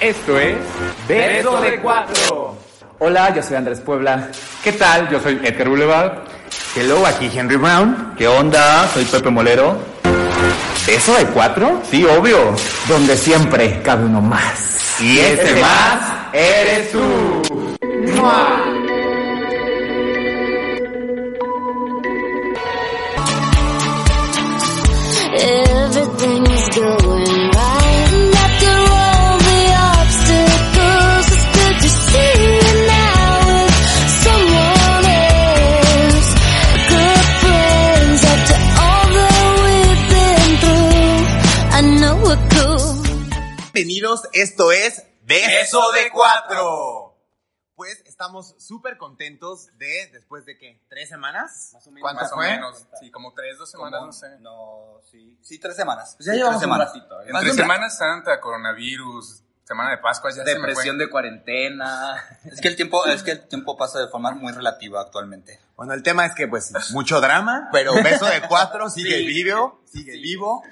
Esto es Beso de Cuatro. Hola, yo soy Andrés Puebla. ¿Qué tal? Yo soy Edgar Boulevard. Hello, aquí Henry Brown. ¿Qué onda? Soy Pepe Molero. ¿Beso de cuatro? Sí, obvio. Donde siempre cabe uno más. Y ese más eres tú. ¡Mua! Bienvenidos, esto es Beso de Cuatro. Pues estamos súper contentos de, después de qué, tres semanas? ¿Cuántas Más o fue? menos. Sí, como tres, dos semanas, no sé. No, sí. Sí, tres semanas. Pues ya Sí, llevamos tres un semanas. ratito. ¿eh? Entre Semana Santa, coronavirus, Semana de Pascua, ya se me Depresión de cuarentena. Es que el tiempo, es que el tiempo pasa de forma muy relativa actualmente. Bueno, el tema es que pues mucho drama, pero Beso de Cuatro sigue Sí. vivo, sigue vivo.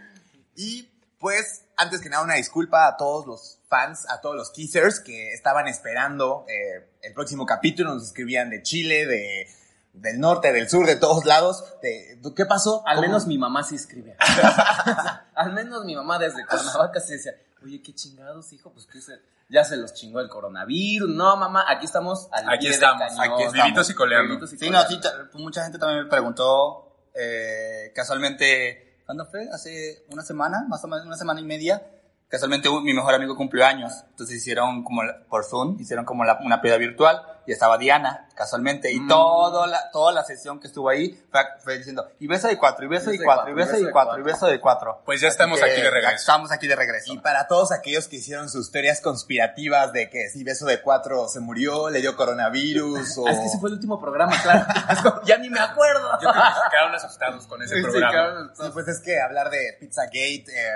Y pues, antes que nada, una disculpa a todos los fans, a todos los kissers que estaban esperando eh, el próximo capítulo. Nos escribían de Chile, de, del norte, del sur, de todos lados. De, ¿Qué pasó? Al ¿Cómo? menos mi mamá se inscribe. Al menos mi mamá desde Cuernavaca se decía, oye, qué chingados, hijo, pues que se, ya se los chingó el coronavirus. No, mamá, aquí estamos al Aquí pie del estamos, cañón. aquí estamos. Vivitos y coleando. Vivitos y Sí, no, coleando. sí, ta- mucha gente también me preguntó, eh, casualmente, ¿cuándo fue? Hace una semana, más o menos una semana y media. Casualmente mi mejor amigo cumplió años, entonces hicieron como por Zoom, hicieron como la- una peda virtual y estaba Diana, casualmente, y toda, la, toda la sesión que estuvo ahí fue, fue diciendo, y beso de cuatro, y beso de cuatro, y beso de cuatro, y beso de cuatro. Pues ya Así estamos que aquí de regreso. Estamos aquí de regreso. Y para todos aquellos que hicieron sus teorías conspirativas de que si Beso de Cuatro se murió, le dio coronavirus o... Ah, es que ese fue el último programa, claro. Ya ni me acuerdo. Yo creo que se quedaron asustados con ese Sí, programa. Sí, pues es que hablar de Pizzagate, eh,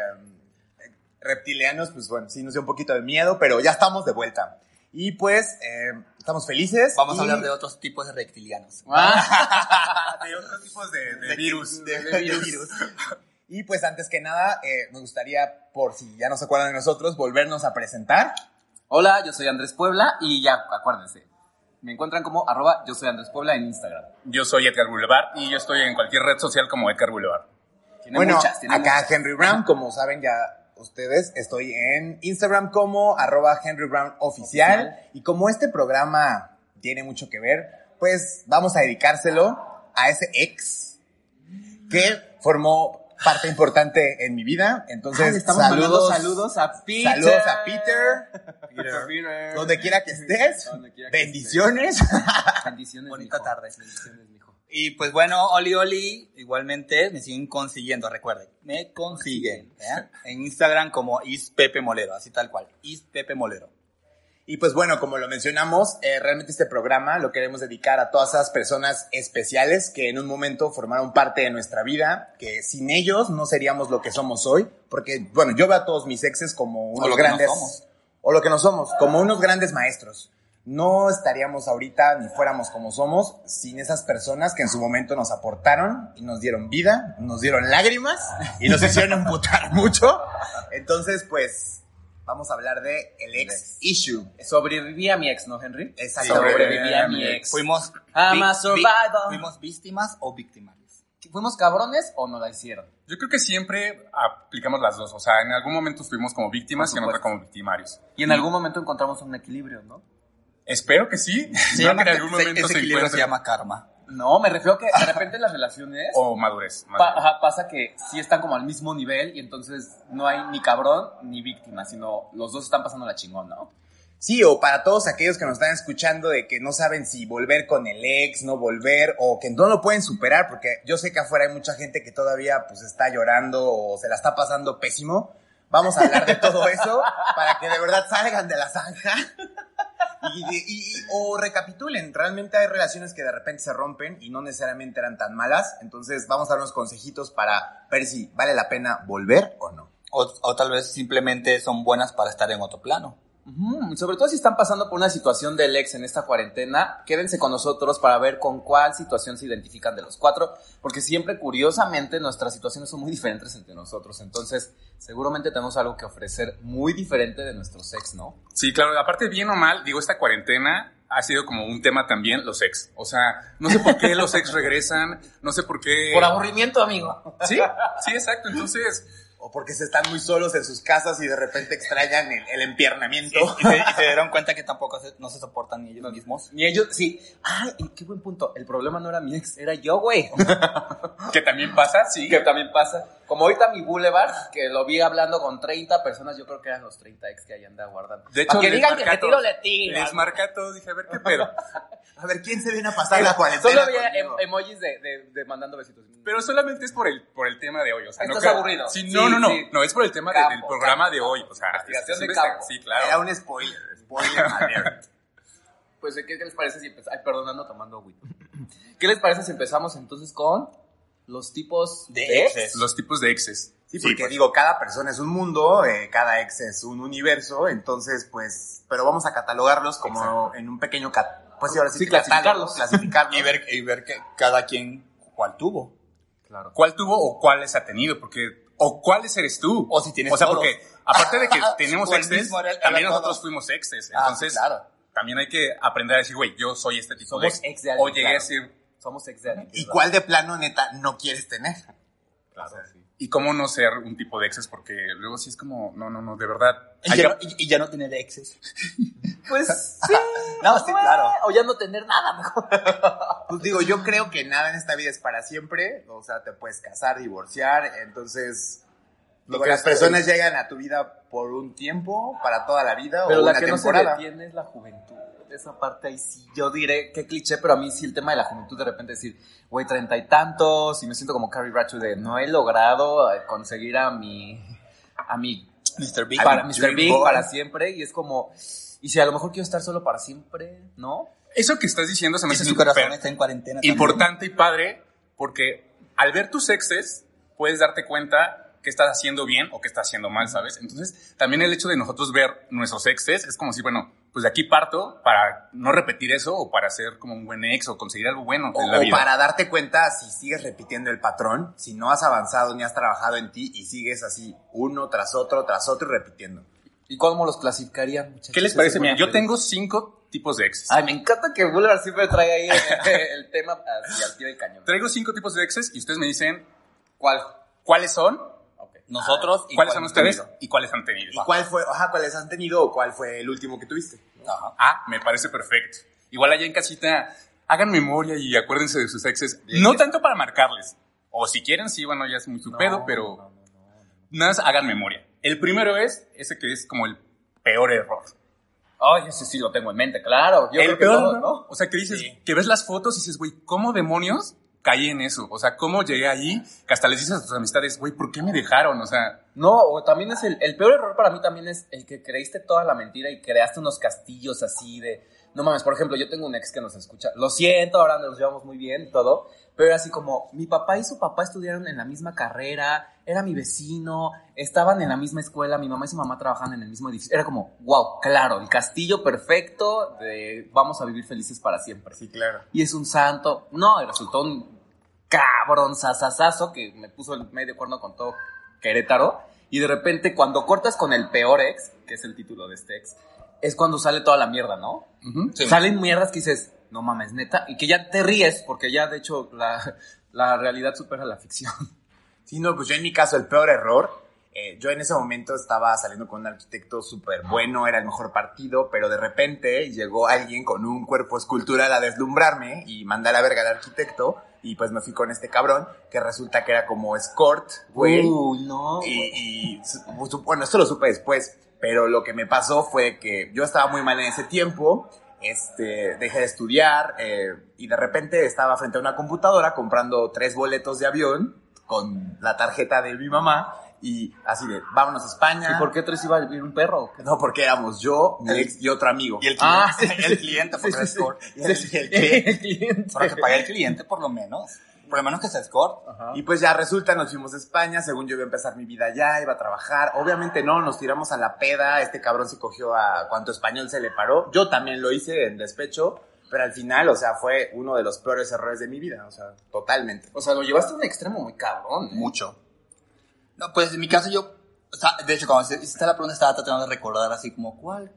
reptilianos, pues bueno, sí nos dio un poquito de miedo, pero ya estamos de vuelta. Y pues, eh, estamos felices. Vamos a y- hablar de otros tipos de reptilianos. Ah, De otros tipos de, de virus. de- de virus. Y pues antes que nada, eh, me gustaría, por si ya no se acuerdan de nosotros, volvernos a presentar. Hola, yo soy Andrés Puebla y ya, acuérdense. Me encuentran como arroba yo soy Andrés Puebla en Instagram. Yo soy Edgar Boulevard y yo estoy en cualquier red social como Edgar Boulevard. Tiene bueno, muchas, tiene acá muchas. Henry Brown, como saben ya ustedes, estoy en Instagram como arroba Henry Brown oficial. Oficial. Y como este programa tiene mucho que ver, pues vamos a dedicárselo a ese ex que formó parte importante en mi vida. Entonces, Ah, estamos mandando saludos a Peter. Saludos a Peter. Peter. Donde quiera que estés. Donde quiera que Bendiciones. Bendiciones, Bonita tarde. Bendiciones. Y pues bueno, Oli Oli, igualmente me siguen consiguiendo, recuerden, me consiguen ¿eh? en Instagram como Ispepe Molero, así tal cual, Ispepe Molero. Y pues bueno, como lo mencionamos, eh, realmente este programa lo queremos dedicar a todas esas personas especiales que en un momento formaron parte de nuestra vida, que sin ellos no seríamos lo que somos hoy, porque bueno, yo veo a todos mis exes como unos lo que no grandes, somos. o lo que no somos, como unos grandes maestros. No estaríamos ahorita ni fuéramos como somos sin esas personas que en su momento nos aportaron y nos dieron vida, nos dieron lágrimas y nos hicieron emputar mucho. Entonces, pues, vamos a hablar de el ex issue. Sobreviví a mi ex, ¿no, Henry? Exacto. Sobreviví a mi ex. Fuimos, I'm a vi- survivor. fuimos víctimas o victimarios. ¿Fuimos cabrones o no la hicieron? Yo creo que siempre aplicamos las dos. O sea, en algún momento estuvimos como víctimas y en supuesto. como victimarios. Y en algún momento encontramos un equilibrio, ¿no? Espero que sí. Se Creo llama, que en algún momento ese se equilibrio se encuentre- llama karma. No, me refiero que de repente las relaciones O madurez. pa- ajá, pasa que sí están como al mismo nivel y entonces no hay ni cabrón ni víctima, sino los dos están pasando la chingón, ¿no? Sí, o para todos aquellos que nos están escuchando de que no saben si volver con el ex, no volver, o que no lo pueden superar, porque yo sé que afuera hay mucha gente que todavía pues está llorando o se la está pasando pésimo. Vamos a hablar de todo eso para que de verdad salgan de la zanja y, y- o recapitulen. Realmente hay relaciones que de repente se rompen y no necesariamente eran tan malas. Entonces vamos a dar unos consejitos para ver si vale la pena volver o no. O, o tal vez simplemente son buenas para estar en otro plano. Sobre todo si están pasando por una situación del ex en esta cuarentena, quédense con nosotros para ver con cuál situación se identifican de los cuatro, porque siempre, curiosamente, nuestras situaciones son muy diferentes entre nosotros. Entonces, seguramente tenemos algo que ofrecer muy diferente de nuestros ex, ¿no? Sí, claro, aparte bien o mal, digo, esta cuarentena ha sido como un tema también los ex. O sea, no sé por qué los ex regresan, no sé por qué... Por aburrimiento, amigo. Sí, sí, exacto. Entonces, O porque se están muy solos en sus casas y de repente extrañan el, el empiernamiento. Y se, y se dieron cuenta que tampoco se- no se soportan ni ellos mismos. Ni ellos, sí. Ay, y qué buen punto. El problema no era mi ex, era yo, güey. que también pasa, sí. que también pasa. Como ahorita mi Boulevard, que lo vi hablando con 30 personas, yo creo que eran los 30 ex que ahí anda guardando. De hecho, que digan que le tiro, todo. le tiro. Les marca a todos, dije, a ver qué pedo. A ver, ¿quién se viene a pasar la cuarentena? Solo había em- emojis de, de, de mandando besitos. Pero solamente es por el, por el tema de hoy, o sea, no Estás creo- aburrido. Sí, Sí, no, no, no, sí. no, es por el tema Campo, del programa campo. de hoy, o sea, Investigación es- de es- campo. Sí, Era claro. un spoiler. Spoiler. Pues, ¿qué, qué les parece si empezamos? Ay, perdón, ando tomando agüita. ¿Qué les parece si empezamos entonces con los tipos De de, exes. Los tipos de exes. Sí, porque pues. digo, cada persona es un mundo, eh, cada ex es un universo, entonces, pues, pero vamos a catalogarlos como en un pequeño, cat- pues sí, ahora sí, clasificarlos. clasificarlos. Y ver, y ver que cada quien cuál tuvo. Claro. ¿Cuál tuvo o cuáles ha tenido? Porque, o cuáles eres tú. O si tienes O sea, todos. porque, aparte de que tenemos O exes, también nosotros todo. fuimos exes. Ah, Entonces, sí, claro. también hay que aprender a decir, güey, yo soy este tipo Somos de ex. ex de o alguien, llegué claro. a decir, Somos ex de alguien. ¿Y cuál de plano, neta, no quieres tener? ¿y cómo no ser un tipo de exes? Porque luego sí es como, no, no, no, de verdad. Y ya, que- no, y- y ya no tener exes. Pues sí. No, sí, claro. O ya no tener nada mejor. Pues digo, yo creo que nada en esta vida es para siempre, o sea, te puedes casar, divorciar, entonces... Lo digo, que las es- personas llegan a tu vida por un tiempo, para toda la vida Pero o la una que no se temporada. detiene es la juventud. Esa parte ahí sí, yo diré, qué cliché, pero a mí sí el tema de la juventud de repente decir, güey, treinta y tantos, y me siento como Carrie Bradshaw de, no he logrado eh, conseguir a mi, a mi, Mr. Big. para Mr. Big boy. para siempre, y es como, y si a lo mejor quiero estar solo para siempre, ¿no? Eso que estás diciendo se me hace súper también. importante y padre porque al ver tus exes puedes darte cuenta qué estás haciendo bien o qué estás haciendo mal, ¿sabes? Entonces, también el hecho de nosotros ver nuestros exes es como si, bueno, pues de aquí parto para no repetir eso o para ser como un buen ex o conseguir algo bueno O, en la o vida. para darte cuenta si sigues repitiendo el patrón, si no has avanzado ni has trabajado en ti y sigues así uno tras otro, tras otro y repitiendo. ¿Y cómo los clasificarían, muchachos? ¿Qué les parece? Mira, yo tengo cinco tipos de exes. Ay, me encanta que Boulevard siempre trae ahí el, el tema así al pie del cañón. Traigo cinco tipos de exes y ustedes me dicen ¿Cuál? cuáles son, Nosotros. y cuáles cuál son hemos ustedes tenido. y cuáles han tenido. ¿Y cuál fue, ajá, cuáles han tenido o cuál fue el último que tuviste? Ajá. Ah, me parece perfecto. Igual allá en casita, hagan memoria y acuérdense de sus exes. No tanto para marcarles. O si quieren, sí, bueno, ya es muy su pedo, pero nada más hagan memoria. El primero es ese que es como el peor error. Ay, ese sí lo tengo en mente, claro. Yo el creo que peor ¿no? O sea, que dices, Sí. que ves las fotos y dices, güey, ¿cómo demonios caí en eso? O sea, ¿cómo llegué ahí? Que hasta les dices a tus amistades, güey, ¿por qué me dejaron? O sea, No, o también es el, el peor error para mí también es el que creíste toda la mentira y creaste unos castillos así de, no mames, por ejemplo, yo tengo un ex que nos escucha, lo siento, ahora nos llevamos muy bien y todo, pero era así como, mi papá y su papá estudiaron en la misma carrera, era mi vecino, estaban en la misma escuela, mi mamá y su mamá trabajaban en el mismo edificio, era como, wow, claro, el castillo perfecto de vamos a vivir felices para siempre. Sí, claro. y es un santo. No, resultó un cabrón sasasazo que me puso el medio cuerno con todo Querétaro. Y de repente, cuando cortas con el peor ex, que es el título de este ex, es cuando sale toda la mierda, ¿no? Sí. Salen mierdas que dices, no mames, neta, y que ya te ríes, porque ya de hecho la, la realidad supera la ficción. Sí, no, pues yo en mi caso, el peor error, eh, yo en ese momento estaba saliendo con un arquitecto súper bueno, era el mejor partido, pero de repente llegó alguien con un cuerpo escultural a deslumbrarme y mandé a la verga al arquitecto y pues me fui con este cabrón que resulta que era como escort, güey. Uy, no. Y, bueno, esto lo supe después, pero lo que me pasó fue que yo estaba muy mal en ese tiempo, este, dejé de estudiar eh, y de repente estaba frente a una computadora comprando tres boletos de avión con la tarjeta de mi mamá y así de, vámonos a España. ¿Y por qué tres iba a vivir un perro? No, porque éramos yo, mi ex y otro amigo. Y el cliente, Ah, sí, el cliente por Sí, sí, el- el cliente. Para que pague el cliente, por lo menos. Por lo menos que se score. Y pues ya resulta, nos fuimos a España, según yo iba a empezar mi vida allá, iba a trabajar. Obviamente no, nos tiramos a la peda, este cabrón se cogió a cuanto español se le paró. Yo también lo hice en despecho, pero al final, o sea, fue uno de los peores errores de mi vida, o sea, totalmente. O sea, lo llevaste a un extremo muy cabrón. ¿eh? Mucho. No, pues en mi caso yo, o sea, de hecho, cuando hiciste la pregunta estaba tratando de recordar así como, ¿cuál?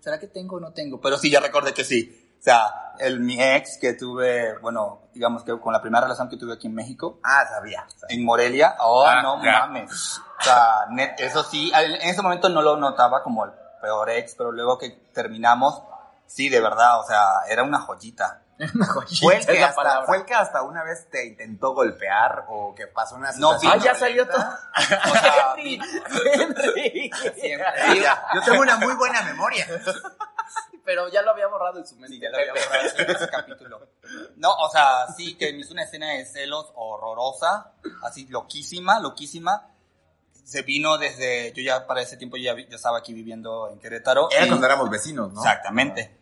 ¿Será que tengo o no tengo? Pero sí, ya recordé que sí. O sea, el, mi ex que tuve, bueno, digamos que con la primera relación que tuve aquí en México, Ah, sabía. sabía. en Morelia, oh, Ah, no ya. mames. O sea, net- eso sí, en ese momento no lo notaba como el peor ex, pero luego que terminamos, sí, de verdad, o sea, era una joyita. Una joyita, ¿Fue el, es que la hasta. ¿Fue el que hasta una vez te intentó golpear o que pasó una No, situación? Ah, ya salió todo. O sea, Henry, Henry. Sí, yo tengo una muy buena memoria. Pero ya lo había borrado en su mente. Sí, ya lo había borrado ese- ese capítulo. No, o sea, sí, que me hizo una escena de celos horrorosa, así loquísima, loquísima. Se vino desde, yo ya para ese tiempo yo ya, ya estaba aquí viviendo en Querétaro. Era y- cuando éramos vecinos, ¿no? Exactamente.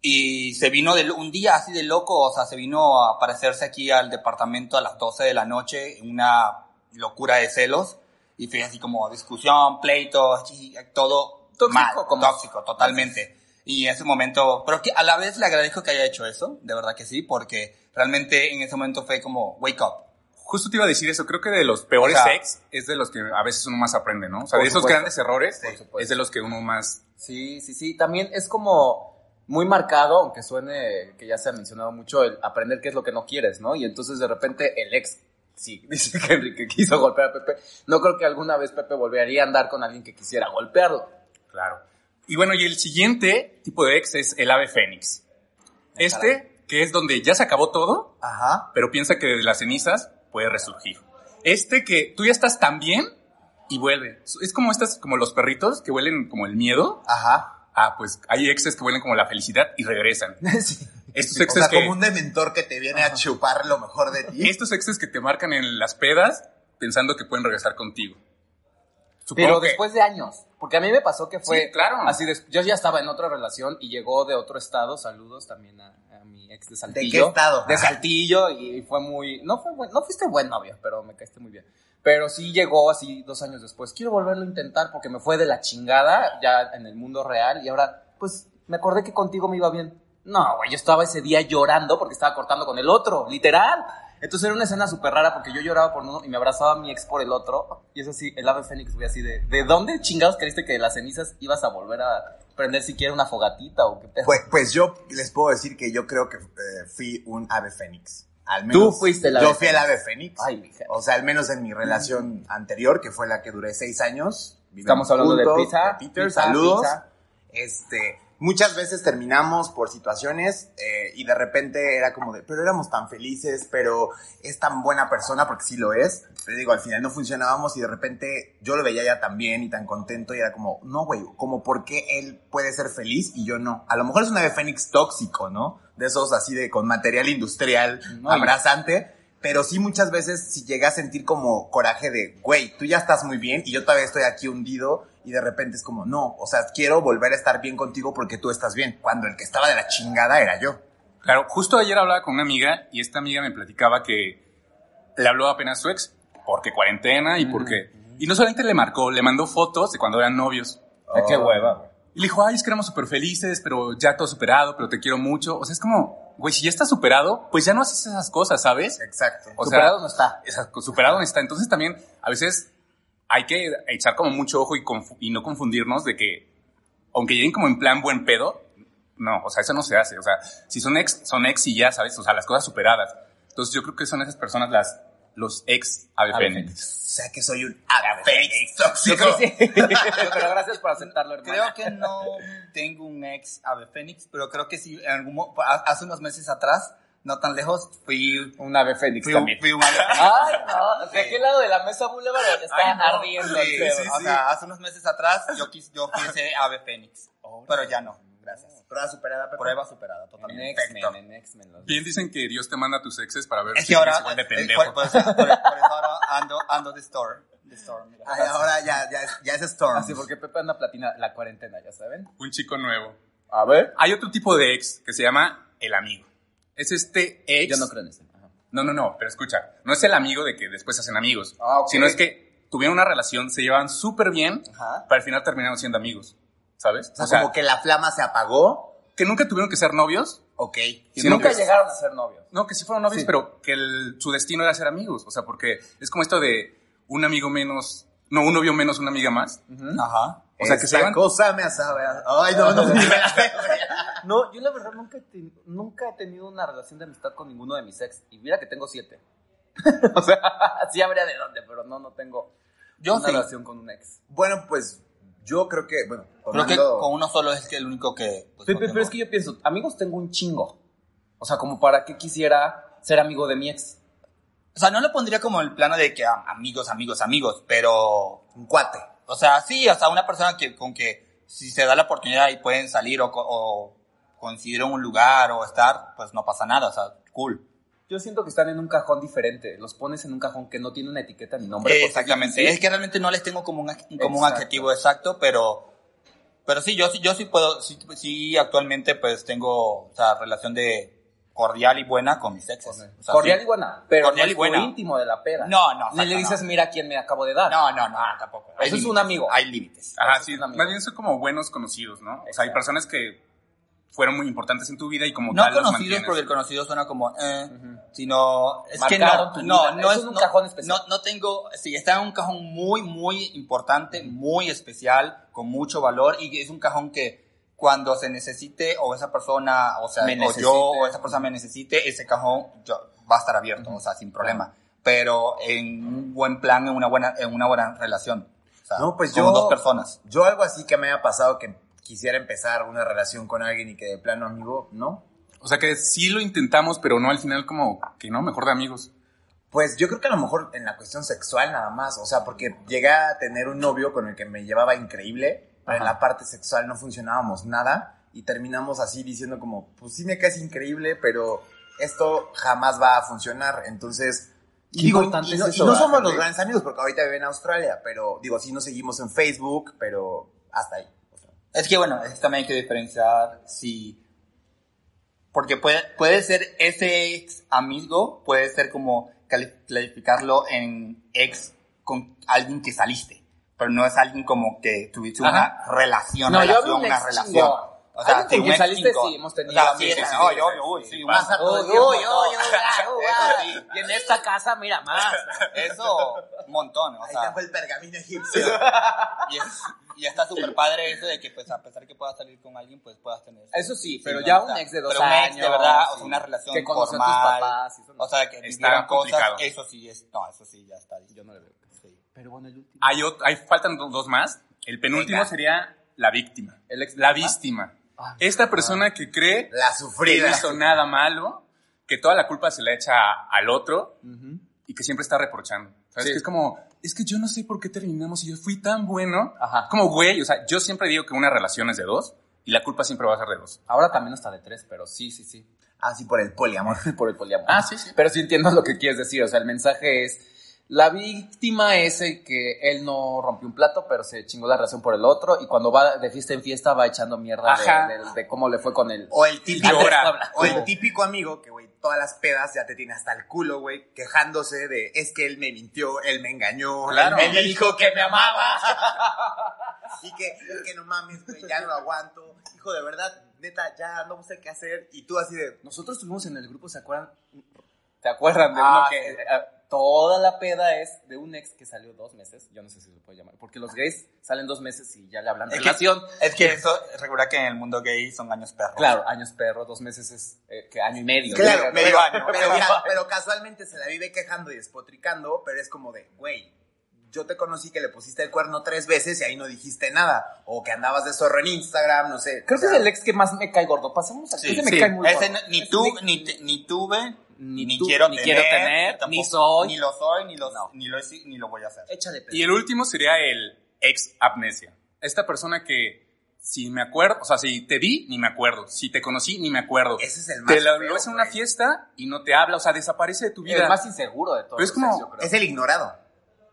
Y se vino de, un día así de loco, o sea, se vino a aparecerse aquí al departamento a las 12 de la noche, una locura de celos. Y fue así como discusión, pleito, así, todo Tóxico, mal, como- tóxico, totalmente. Y en ese momento, pero que a la vez le agradezco que haya hecho eso, de verdad que sí, porque realmente en ese momento fue como, wake up. Justo te iba a decir eso, creo que de los peores O sea, ex es de los que a veces uno más aprende, ¿no? O sea, de esos supuesto. grandes errores supuesto. es de los que uno más... Sí, sí, sí. También es como muy marcado, aunque suene que ya se ha mencionado mucho, el aprender qué es lo que no quieres, ¿no? Y entonces de repente el ex, sí, dice que quiso golpear a Pepe. No creo que alguna vez Pepe volvería a andar con alguien que quisiera golpearlo. Claro. Y bueno, y el siguiente tipo de ex es el ave fénix. Este, que es donde ya se acabó todo, Ajá. pero piensa que de las cenizas puede resurgir. Este que tú ya estás tan bien y vuelve. Es como estas, como los perritos que huelen como el miedo. Ajá. Ah, pues hay exes que huelen como la felicidad y regresan. Sí. Estos O exes sea, que... como un dementor que te viene a chupar lo mejor de ti. Estos exes que te marcan en las pedas pensando que pueden regresar contigo. Supongo Pero que- después de años. Porque a mí me pasó que fue. Sí, claro. Así de- yo ya estaba en otra relación y llegó de otro estado. Saludos también a, a mi ex de Saltillo. qué estado? De Saltillo y fue muy. No fue buen- no fuiste buen novio, pero me caíste muy bien. Pero sí llegó así dos años después. Quiero volverlo a intentar porque me fue de la chingada ya en el mundo real y ahora, pues me acordé que contigo me iba bien. No, güey, yo estaba ese día llorando porque estaba cortando con el otro, literal. Entonces era una escena súper rara porque yo lloraba por uno y me abrazaba a mi ex por el otro. Y es así, el ave fénix fue así de, ¿de dónde chingados creíste que de las cenizas ibas a volver a prender siquiera una fogatita o qué pedo? Pues, pues yo les puedo decir que yo creo que eh, fui un ave fénix. Al menos. Tú fuiste el ave Yo fui el ave fénix. Ay, mi. O sea, al menos en mi relación anterior, que fue la que duré seis años. Estamos hablando de pizza, Peter, pizza, saludos. pizza. Este, muchas veces terminamos por situaciones eh, y de repente era como de, pero éramos tan felices, pero es tan buena persona porque sí lo es. Pero digo, al final no funcionábamos y de repente yo lo veía ya tan bien y tan contento y era como, no, güey, como por qué él puede ser feliz y yo no. A lo mejor es un ave fénix tóxico, ¿no? De esos así de con material industrial No, abrazante. Pero sí muchas veces si llegué a sentir como coraje de, güey, tú ya estás muy bien y yo todavía estoy aquí hundido y de repente es como, no, o sea, quiero volver a estar bien contigo porque tú estás bien, cuando el que estaba de la chingada era yo. Claro, justo ayer hablaba con una amiga y esta amiga me platicaba que le habló apenas su ex porque cuarentena y porque... Y no solamente le marcó, le mandó fotos de cuando eran novios. Ay, qué hueva. Y le dijo, ay, es que éramos súper felices, pero ya todo superado, pero te quiero mucho. O sea, es como, güey, si ya estás superado, pues ya no haces esas cosas, ¿sabes? Exacto. O sea, Superado no está. Exacto, superado no está. Entonces también a veces hay que echar como mucho ojo y no confundirnos de que, aunque lleguen como en plan buen pedo, no, o sea, eso no se hace. O sea, si son ex, son ex y ya, ¿sabes? O sea, las cosas superadas. Entonces yo creo que son esas personas las, los ex ave fénix. O sea que soy un ave fénix Yo tóxico. creo que sí. Pero gracias por aceptarlo, hermano. Creo que no tengo un ex ave fénix, pero creo que sí, en algún hace unos meses atrás, no tan lejos, fui, Un ave fénix fui, también. fui un ave fénix. Ay, no. ¿De qué lado de la mesa Boulevard está Ay, no. ardiendo Sí, sí, sí. O sea, hace unos meses atrás yo, quis, yo fui ese ave fénix, pero ya no, gracias. Prueba superada, Pepe. Prueba superada, En totalmente. X-Men, en X-Men. Bien dicen que Dios te manda a tus exes para ver Es si que ahora, eres igual de eh, pendejo. por, por eso, por- por eso ahora ando, ando de store. De store, mira. Ay, ahora ya, ya, es- ya es Storm. Así, porque Pepe anda platina la cuarentena, ya saben. Un chico nuevo. A ver. Hay otro tipo de ex que se llama el amigo. Es este ex Yo no creo en eso. Ajá. No, no, no, pero escucha, no es el amigo de que después hacen amigos, Ah, ok. sino es que tuvieron una relación, se llevaban súper bien, Ajá. pero al final terminaron siendo amigos, ¿sabes? O sea, como que la flama se apagó. que nunca tuvieron que ser novios, Ok. sino Nunca que- llegaron a ser novios. No, que sí fueron novios, Sí. pero que el- su destino era ser amigos. O sea, porque es como esto de un amigo menos, no, un novio menos, una amiga más. Ajá. O sea, que se llevan... cosa me sabe. a- Ay, no, no. No, yo la verdad nunca nunca he tenido una relación de amistad con ninguno de mis ex. Y mira que tengo siete. o sea, sí habría de dónde, pero no, no tengo Yo una sí. relación con un ex. Bueno, pues yo creo que, bueno, Creo que con uno solo es que el único que... pues, Pero, no pero tengo. es que yo pienso, amigos tengo un chingo. O sea, como para qué quisiera ser amigo de mi ex. O sea, no lo pondría como el plano de que ah, amigos, amigos, amigos, pero... un cuate. O sea, sí, o sea, una persona que con que si se da la oportunidad y pueden salir o, o coincidir en un lugar o estar, pues no pasa nada, o sea, cool. Yo siento que están en un cajón diferente. Los pones en un cajón que no tiene una etiqueta ni nombre. Exactamente. sí, Es que realmente no les tengo como un, como un adjetivo exacto, pero, pero sí, yo sí, yo sí puedo, sí, sí actualmente pues tengo, o sea, relación de cordial y buena con mis exes. O sea, cordial sí. y buena, pero Cordial no y es buena. íntimo de la peda. No, no, Ni le dices, no. mira quién me acabo de dar. No, no, no, tampoco. Hay Eso es un amigo. Hay límites. Ajá, sí. Más bien son como buenos conocidos, ¿no? O sea, hay personas que fueron muy importantes en tu vida y como No tal los conocidos mantienes. porque el conocido suena como, eh, sino, es que no, tu no, vida. no Es es un no- cajón especial. No, no tengo, sí, está en un cajón muy, muy importante, muy especial, con mucho valor y es un cajón que cuando se necesite o esa persona, o sea, Me o necesite. yo o esa persona me necesite, ese cajón yo- va a estar abierto, o sea, sin problema. Pero en un buen plan, en una buena, en una buena relación. O sea, No, pues como yo- dos personas. Yo algo así que me haya pasado que quisiera empezar una relación con alguien y que de plano amigo, ¿no? O sea, que sí lo intentamos, pero no al final como que no, mejor de amigos. Pues yo creo que a lo mejor en la cuestión sexual nada más, o sea, porque llegué a tener un novio con el que me llevaba increíble, pero en Ajá. la parte sexual no funcionábamos nada y terminamos así diciendo como, pues sí me caes increíble, pero esto jamás va a funcionar, entonces... Qué y digo, importante y es no, y eso, no ¿verdad, somos los grandes amigos porque ahorita vive en Australia, pero digo, sí nos seguimos en Facebook, pero hasta ahí. Es que bueno, es que también hay que diferenciar si... Porque puede, puede ser ese ex amigo, puede ser como clasificarlo en ex con alguien que saliste, pero no es alguien como que tuviste una relación, No, relación, una relación. O sea, Alguien sí, un saliste, sí, hemos tenido O sea, sí, sí, sí, oh, sí, yo, sí, uy, sí. sí, Más a todo Uy, uy, uy. Y en esta casa, mira, más. Eso, un montón, o Ahí sea, tengo el pergamino egipcio. y, es- y está súper padre eso de que pues a pesar que puedas salir con alguien, pues puedas tener... Eso sí, pero no ya un ex de dos Pero un años. ex de verdad, o sea, una relación que a tus formal. papás. no. O sea, que vivieron cosas, eso sí es, no, eso sí ya está. yo no le veo. Pero bueno, el último. Hay, faltan do- dos más. El penúltimo sería la víctima. El ex La víctima. Esta persona que cree La que sufrida. no hizo nada malo, que toda la culpa se la echa al otro y que siempre está reprochando. ¿Sabes? Sí. Que es como, es que yo no sé por qué terminamos y yo fui tan bueno. Ajá. Como, güey, o sea, yo siempre digo que una relación es de dos y la culpa siempre va a ser de dos. Ahora también está de tres, pero sí, sí, sí. Ah, sí, por el poliamor. Por el poliamor. Ah, sí, sí. Pero sí entiendo lo que quieres decir. O sea, el mensaje es. La víctima es el que él no rompió un plato, pero se chingó la relación por el otro. Y cuando va de fiesta en fiesta va echando mierda de, de- de cómo le fue con el. O el típico, Llora. o el típico amigo que, güey, todas las pedas ya te tiene hasta el culo, güey, quejándose de, es que él me mintió, él me engañó, Claro. él me dijo que me amaba. y que, que no mames, güey, ya no lo aguanto. Hijo, de verdad, neta, ya no sé qué hacer. Y tú así de, Nosotros estuvimos en el grupo, ¿se acuerdan? ¿Se acuerdan de Ah, uno que eh, toda la peda es de un ex que salió dos meses? Yo no sé si se puede llamar. Porque los gays salen dos meses y ya le hablan de Es que- relación. Es que eso, recuerda que en el mundo gay son años perros. Claro, años perro, dos meses es eh, que año y medio. claro, ¿no? medio año. Pero, ca- pero casualmente se la vive quejando y despotricando, pero es como de, güey, yo te conocí que le pusiste el cuerno tres veces y ahí no dijiste nada. O que andabas de zorro en Instagram, no sé. Creo o que es el ex que más me cae gordo. Pasemos a Sí, ese me sí. cae muy Ese gordo. no- ni, Ese me- ni, ni tuve, Ni ni, tu- quiero, ni tener, quiero tener, tampoco- ni soy. Ni lo soy, ni lo, No. ni lo, ni lo voy a hacer. Échale pedo. Y el último sería el ex amnesia. Esta persona que si me acuerdo, o sea, si te vi, ni me acuerdo. Si te conocí, ni me acuerdo. Ese es el más Te lo, feo, en una fiesta y no te habla, o sea, desaparece de tu vida. el más inseguro de todos. Pero es como- creo. Es el ignorado.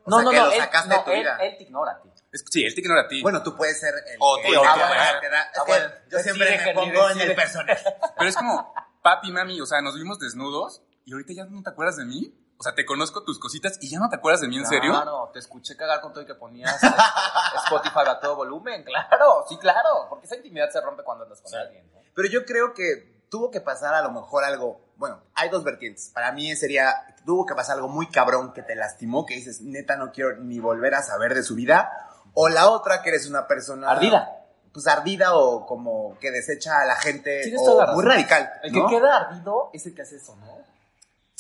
O No, sea, no, que no. lo Él, sacaste no, de tu él, vida. él te ignora a ti. Es- sí, él te ignora a ti. Bueno, tú puedes ser el O que- tú, que bueno, te- te da- es Ah, que yo siempre Decide, me pongo en el personaje. Pero es como, papi, mami, o sea, nos vimos desnudos y ahorita ya no te acuerdas de mí. O sea, te conozco tus cositas y ya no te acuerdas de mí, ¿en serio? Claro, te escuché cagar con todo y que ponías este, Spotify a todo volumen, claro, sí, claro, porque esa intimidad se rompe cuando andas con alguien. ¿no? Pero yo creo que tuvo que pasar a lo mejor algo. Bueno, hay dos vertientes. Para mí sería. Tuvo que pasar algo muy cabrón que te lastimó, que dices, neta, no quiero ni volver a saber de su vida. O la otra, que eres una persona. Ardida. Pues ardida o como que desecha a la gente. Tienes o la muy radical. El ¿no? que queda ardido es el que hace eso, ¿no?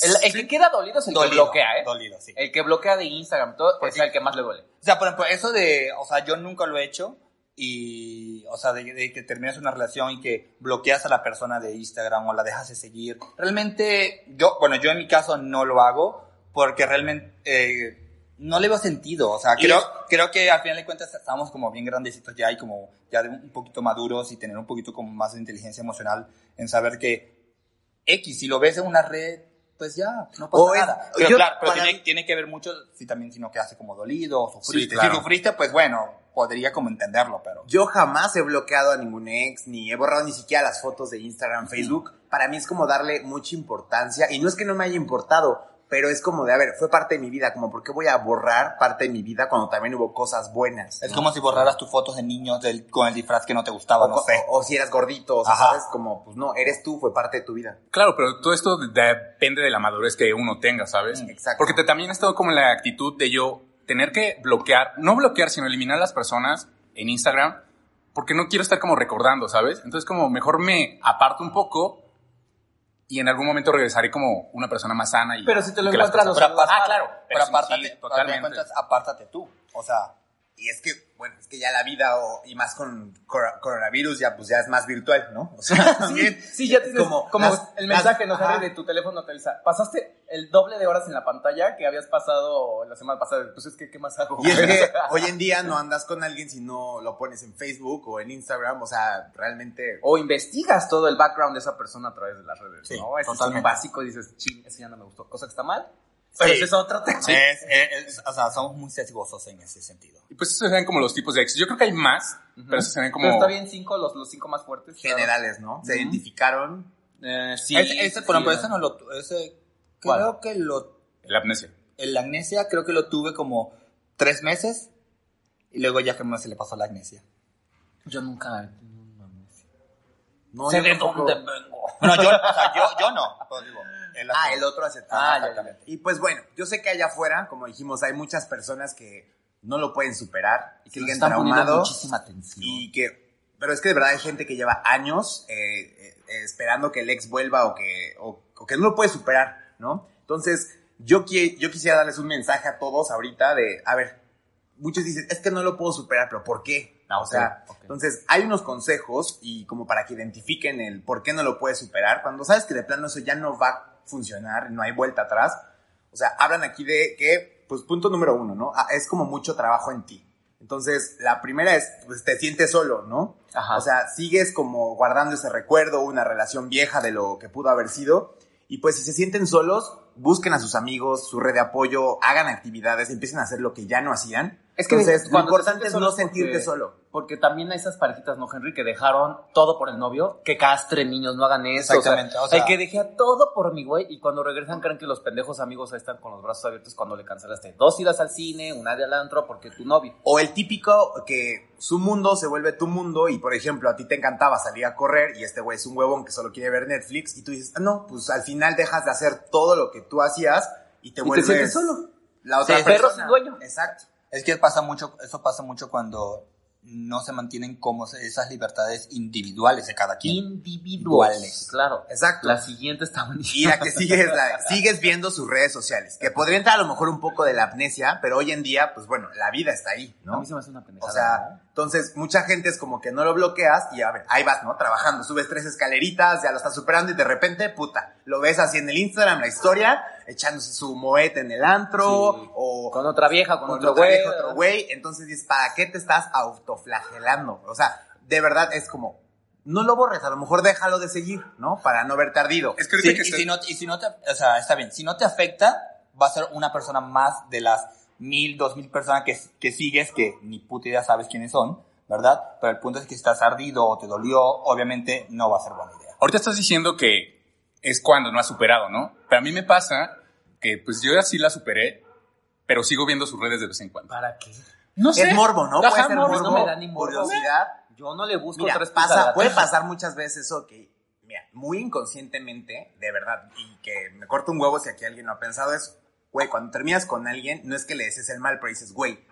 El, el que queda dolido es el que bloquea, ¿eh? Dolido, sí. El que bloquea de Instagram, todo, Pues es sí. el que más le duele. O sea, por ejemplo, eso de, o sea, yo nunca lo he hecho y, o sea, de, de que terminas una relación y que bloqueas a la persona de Instagram o la dejas de seguir. Realmente, yo, bueno, yo en mi caso no lo hago porque realmente eh, no le veo sentido. O sea, creo, es- creo que al final de cuentas estamos como bien grandecitos ya y como ya de un poquito maduros y tener un poquito como más de inteligencia emocional en saber que X, si lo ves en una red, pues ya, no pasa O es- nada. Pero yo- claro, pero para tiene, mí- tiene que ver mucho si también si no quedaste como dolido o sufriste. claro. Si sufriste, pues bueno, podría como entenderlo, pero... Yo jamás he bloqueado a ningún ex, ni he borrado ni siquiera las fotos de Instagram, Facebook. Para mí es como darle mucha importancia. Y no es que no me haya importado, pero es como de, a ver, fue parte de mi vida. Como, ¿por qué voy a borrar parte de mi vida cuando también hubo cosas buenas? Es ¿no? como si borraras tus fotos de niños del- con el disfraz que no te gustaba, O, no sé. o- o si eras gordito, o sea, Ajá. ¿sabes? Como, pues no, eres tú, fue parte de tu vida. Claro, pero todo esto depende de la madurez que uno tenga, ¿sabes? Mm, exacto. Porque te, también he estado como en la actitud de yo tener que bloquear, no bloquear, sino eliminar a las personas en Instagram, porque no quiero estar como recordando, ¿sabes? Entonces como mejor me aparto un poco y en algún momento regresaré como una persona más sana. Y, Pero si te lo encuentras, los. Ah, claro. Pero Pero apártate, sí, totalmente. apártate tú. O sea, Y es que, bueno, es que ya la vida, o, y más con cor- coronavirus, ya pues ya es más virtual, ¿no? O sea, también. Sí, ya tienes como como, las- el las- mensaje, ¿no, ajá. Harry, de tu teléfono te avisa. Pasaste el doble de horas en la pantalla que habías pasado la semana pasada. Pues es que, ¿qué más hago? Y es que hoy en día no andas con alguien si no lo pones en Facebook o en Instagram, o sea, realmente... O investigas todo el background de esa persona a través de las redes, Sí, ¿no? Es un básico y dices, ching, ese ya no me gustó. Cosa que está mal. Pero ese es otro tema. es- es- es- o sea, somos muy sesgosos en ese sentido. Y pues esos serían como los tipos de ex. Yo creo que hay más, pero esos serían como... Pero está bien cinco, los, los cinco más fuertes. claro. generales, ¿no? Se identificaron. Eh, sí. ese, ese, sí, por ejemplo, sí, ese no lo... Ese, ¿Cuál? creo que lo... La amnesia. El amnesia creo que lo tuve como tres meses y luego ya que me se le pasó la amnesia. Yo nunca... No, sé yo de dónde vengo. Bueno, yo, o sea, yo, yo no. pero digo, él Ah, el otro Ah, ya, ya. Y pues bueno, yo sé que allá afuera, como dijimos, hay muchas personas que no lo pueden superar y Que siguen traumados. muchísima atención. Y que, pero es que de verdad hay gente que lleva años eh, eh, eh, esperando que el ex vuelva o que, o, o que no lo puede superar, ¿no? Entonces, yo, qui- yo quisiera darles un mensaje a todos ahorita de, a ver, muchos dicen, es que no lo puedo superar, pero ¿por qué? Ah, o sea, entonces hay unos consejos y como para que identifiquen el por qué no lo puedes superar, cuando sabes que de plano eso ya no va funcionar, no hay vuelta atrás, o sea, hablan aquí de que, pues punto número uno, ¿no? Ah, Es como mucho trabajo en ti. Entonces, la primera es, pues te sientes solo, ¿no? Ajá. O sea, sigues como guardando ese recuerdo, una relación vieja de lo que pudo haber sido. Y pues si se sienten solos, busquen a sus amigos, su red de apoyo, hagan actividades, empiecen a hacer lo que ya no hacían. Es que Entonces, lo cuando te importante es no sentirte porque- solo. Porque también hay esas parejitas, ¿no, Henry? Que dejaron todo por el novio. Que castren, niños, no hagan eso. Exactamente, O sea, o sea- el que dejé todo por mi güey y cuando regresan creen que los pendejos amigos ahí están con los brazos abiertos cuando le cancelaste dos idas al cine, una de al antro porque tu novio. O el típico que su mundo se vuelve tu mundo y, por ejemplo, a ti te encantaba salir a correr y este güey es un huevón que solo quiere ver Netflix y tú dices, "Ah, no, pues al final dejas de hacer todo lo que tú hacías y te Y te vuelves sientes solo. la otra Sí, persona. perro sin dueño. Exacto. Es que pasa mucho, eso pasa mucho cuando no se mantienen como esas libertades individuales de cada quien. Individuales. Claro. Exacto. La siguiente está buenísima. Y la que sigue es la, sigues viendo sus redes sociales, que podría entrar a lo mejor un poco de la amnesia, pero hoy en día, pues bueno, la vida está ahí, A ¿no? mí se me hace una pendejada. O sea, entonces mucha gente es como que no lo bloqueas y a ver, ahí vas, ¿no? Trabajando, subes tres escaleritas, ya lo estás superando y de repente, puta, lo ves así en el Instagram, la historia, echándose su moete en el antro Sí. o Con otra vieja, con, con otro güey. vieja, otro güey. Entonces dices, ¿para qué te estás autoflagelando? O sea, de verdad es como, no lo borres, a lo mejor déjalo de seguir, ¿no? Para no ver tardido. Es que Sí, que y, está- si no, y si no te, o sea, está bien, si no te afecta, va a ser una persona más de las mil, dos mil personas que, que sigues que ni puta idea sabes quiénes son, ¿verdad? Pero el punto es que si estás ardido o te dolió, obviamente no va a ser buena idea. Ahorita estás diciendo que es cuando no has superado, ¿no? Pero a mí me pasa que pues yo así la superé, pero sigo viendo sus redes de vez en cuando. ¿Para qué? No sé. Es morbo, ¿no? Ajá, Puede ser morbo, no me da ni morbo. curiosidad. Yo no le busco Mira, tres pasa, pisadas. puede pasar muchas veces eso que, mira, muy inconscientemente, de verdad, y que me corto un huevo si aquí alguien no ha pensado eso. Güey, cuando terminas con alguien, no es que le desees el mal, pero dices, güey,